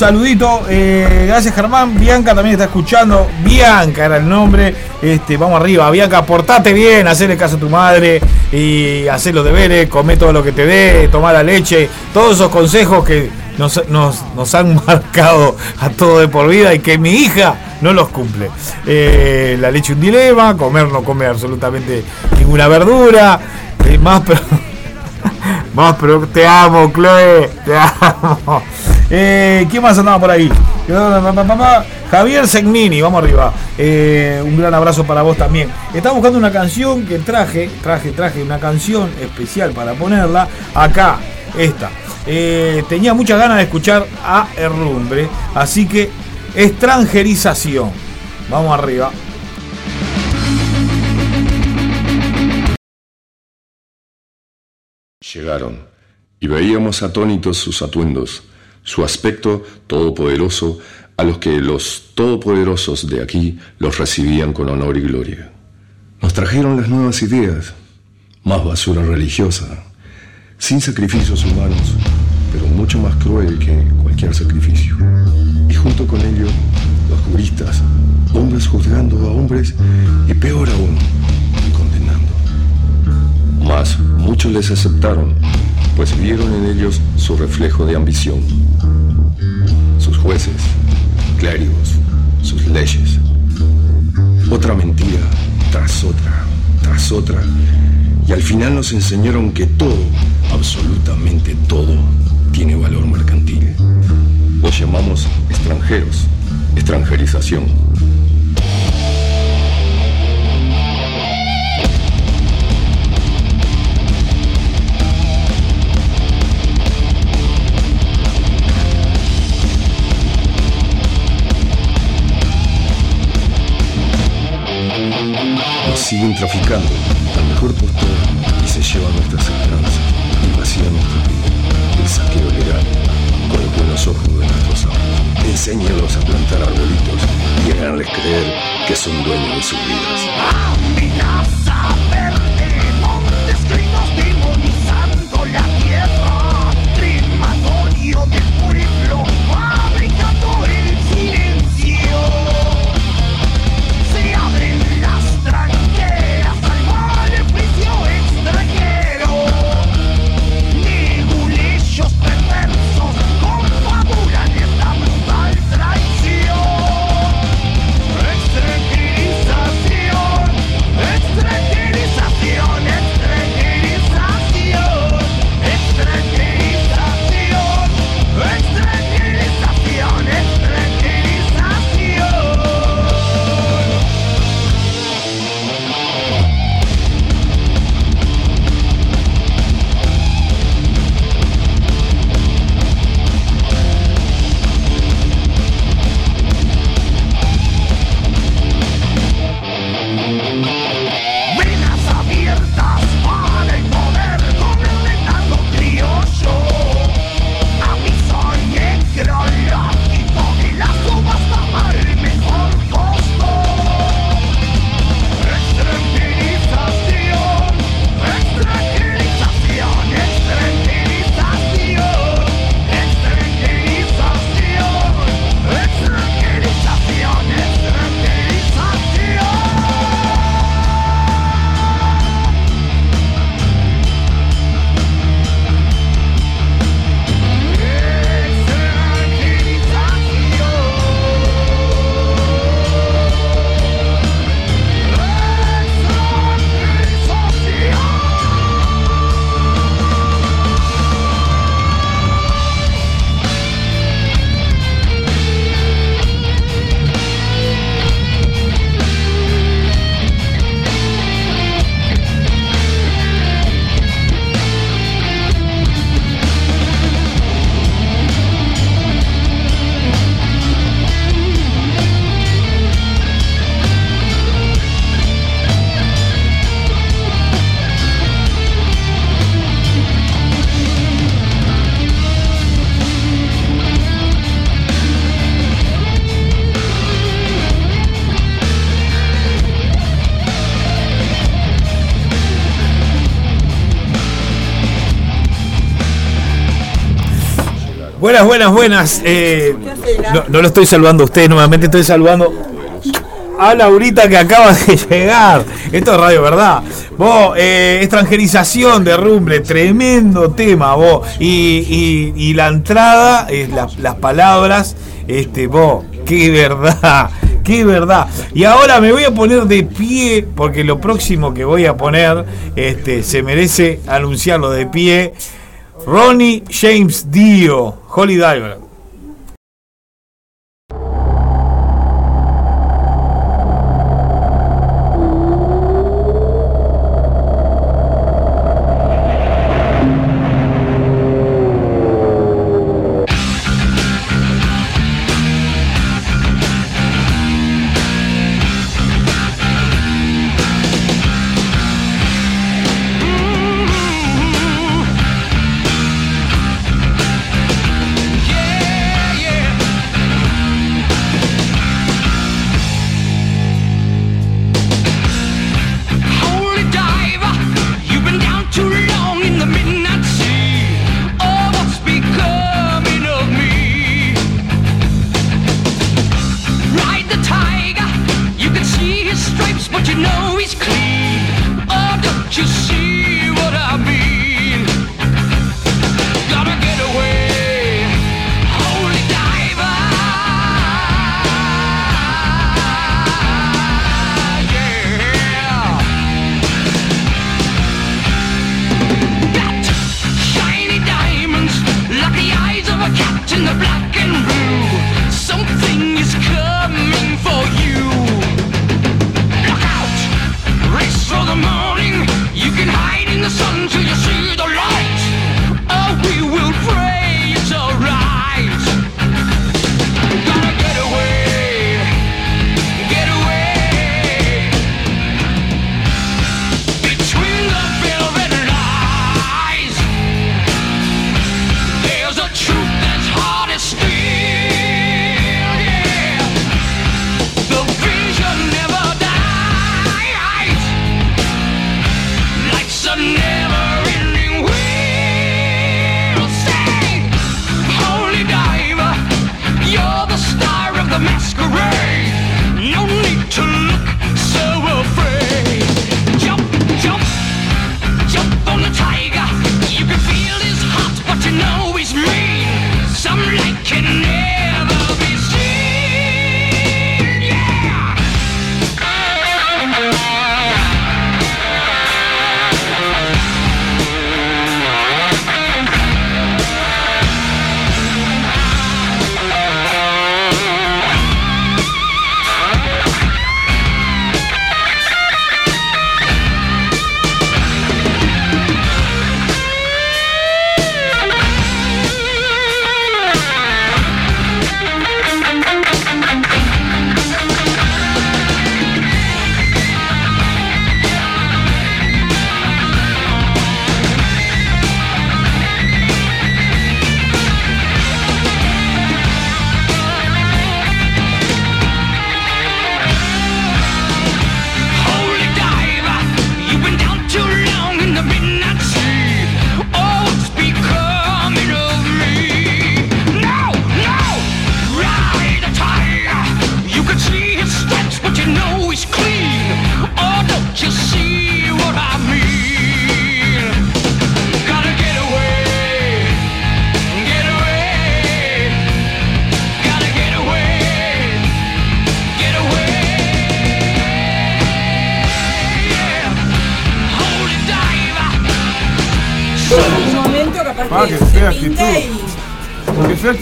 Saludito, eh, gracias Germán. Bianca también está escuchando. Bianca era el nombre. Este, vamos arriba. Bianca, portate bien, hacerle caso a tu madre y hacer los deberes, come todo lo que te dé, tomar la leche. Todos esos consejos que nos, nos- nos han marcado a todo de por vida y que mi hija no los cumple. Eh, la leche un dilema, comer no come absolutamente ninguna verdura. eh, más pero más, pero te amo, Chloe. Te amo. Eh, ¿Quién más andaba por ahí? Javier Segnini, vamos arriba. Eh, un gran abrazo para vos también. Estaba buscando una canción que traje, traje, traje una canción especial para ponerla. Acá, esta. Eh, tenía muchas ganas de escuchar a Herrumbre, así que extranjerización. Vamos arriba. Llegaron, y veíamos atónitos sus atuendos, su aspecto todopoderoso, a los que los todopoderosos de aquí los recibían con honor y gloria. Nos trajeron las nuevas ideas, más basura religiosa, sin sacrificios humanos, pero mucho más cruel que cualquier sacrificio. Y junto con ello, los juristas, hombres juzgando a hombres y peor aún, condenando. Mas muchos les aceptaron, pues vieron en ellos su reflejo de ambición. Sus jueces, clérigos, sus leyes. Otra mentira tras otra, tras otra. Y al final nos enseñaron que todo, absolutamente todo, tiene valor mercantil. Los llamamos extranjeros, extranjerización. Siguen traficando al mejor postor y se llevan nuestras esperanzas y vacían nuestra vida. El saqueo legal con los buenos ojos de nuestros amos. Enséñalos a plantar arbolitos y háganles creer que son dueños de sus vidas. Buenas, buenas, buenas. Eh, no, no lo estoy saludando a usted nuevamente, estoy saludando a Laurita que acaba de llegar. Esto es radio, ¿verdad? Vos, eh, extranjerización de Rumble, tremendo tema, vos. Y, y- y la entrada, eh, las, las palabras, este, vos, qué verdad, qué verdad. Y ahora me voy a poner de pie, porque lo próximo que voy a poner, este, se merece anunciarlo de pie. Ronnie James Dio, Holy Diver.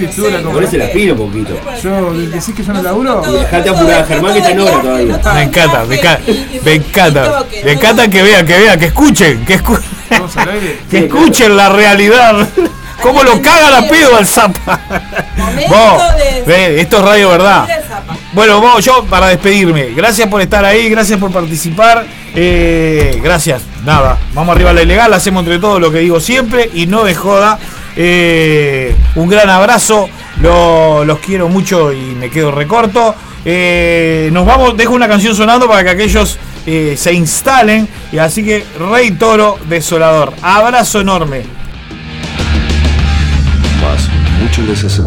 Que fea actitud la Por eso la pido un poquito. Yo, ¿decís que yo no laburo? Y dejate apurar, Germán, que está en obra todavía. Me encanta, me encanta, me encanta, me encanta que vean, que vean, que escuchen, que escuchen, que escuchen la realidad. ¿Cómo lo cagan a pedo al Zapa? Vos, ve, esto es radio verdad. Bueno, vos, yo para despedirme, gracias por estar ahí, gracias por participar, eh, gracias, nada, vamos arriba a la ilegal, hacemos entre todos lo que digo siempre y no de joda. Eh, un gran abrazo, lo- los quiero mucho y me quedo recorto. Eh, nos vamos, dejo una canción sonando para que aquellos eh, se instalen. Y así que Rey Toro Desolador. Abrazo enorme. Muchos les.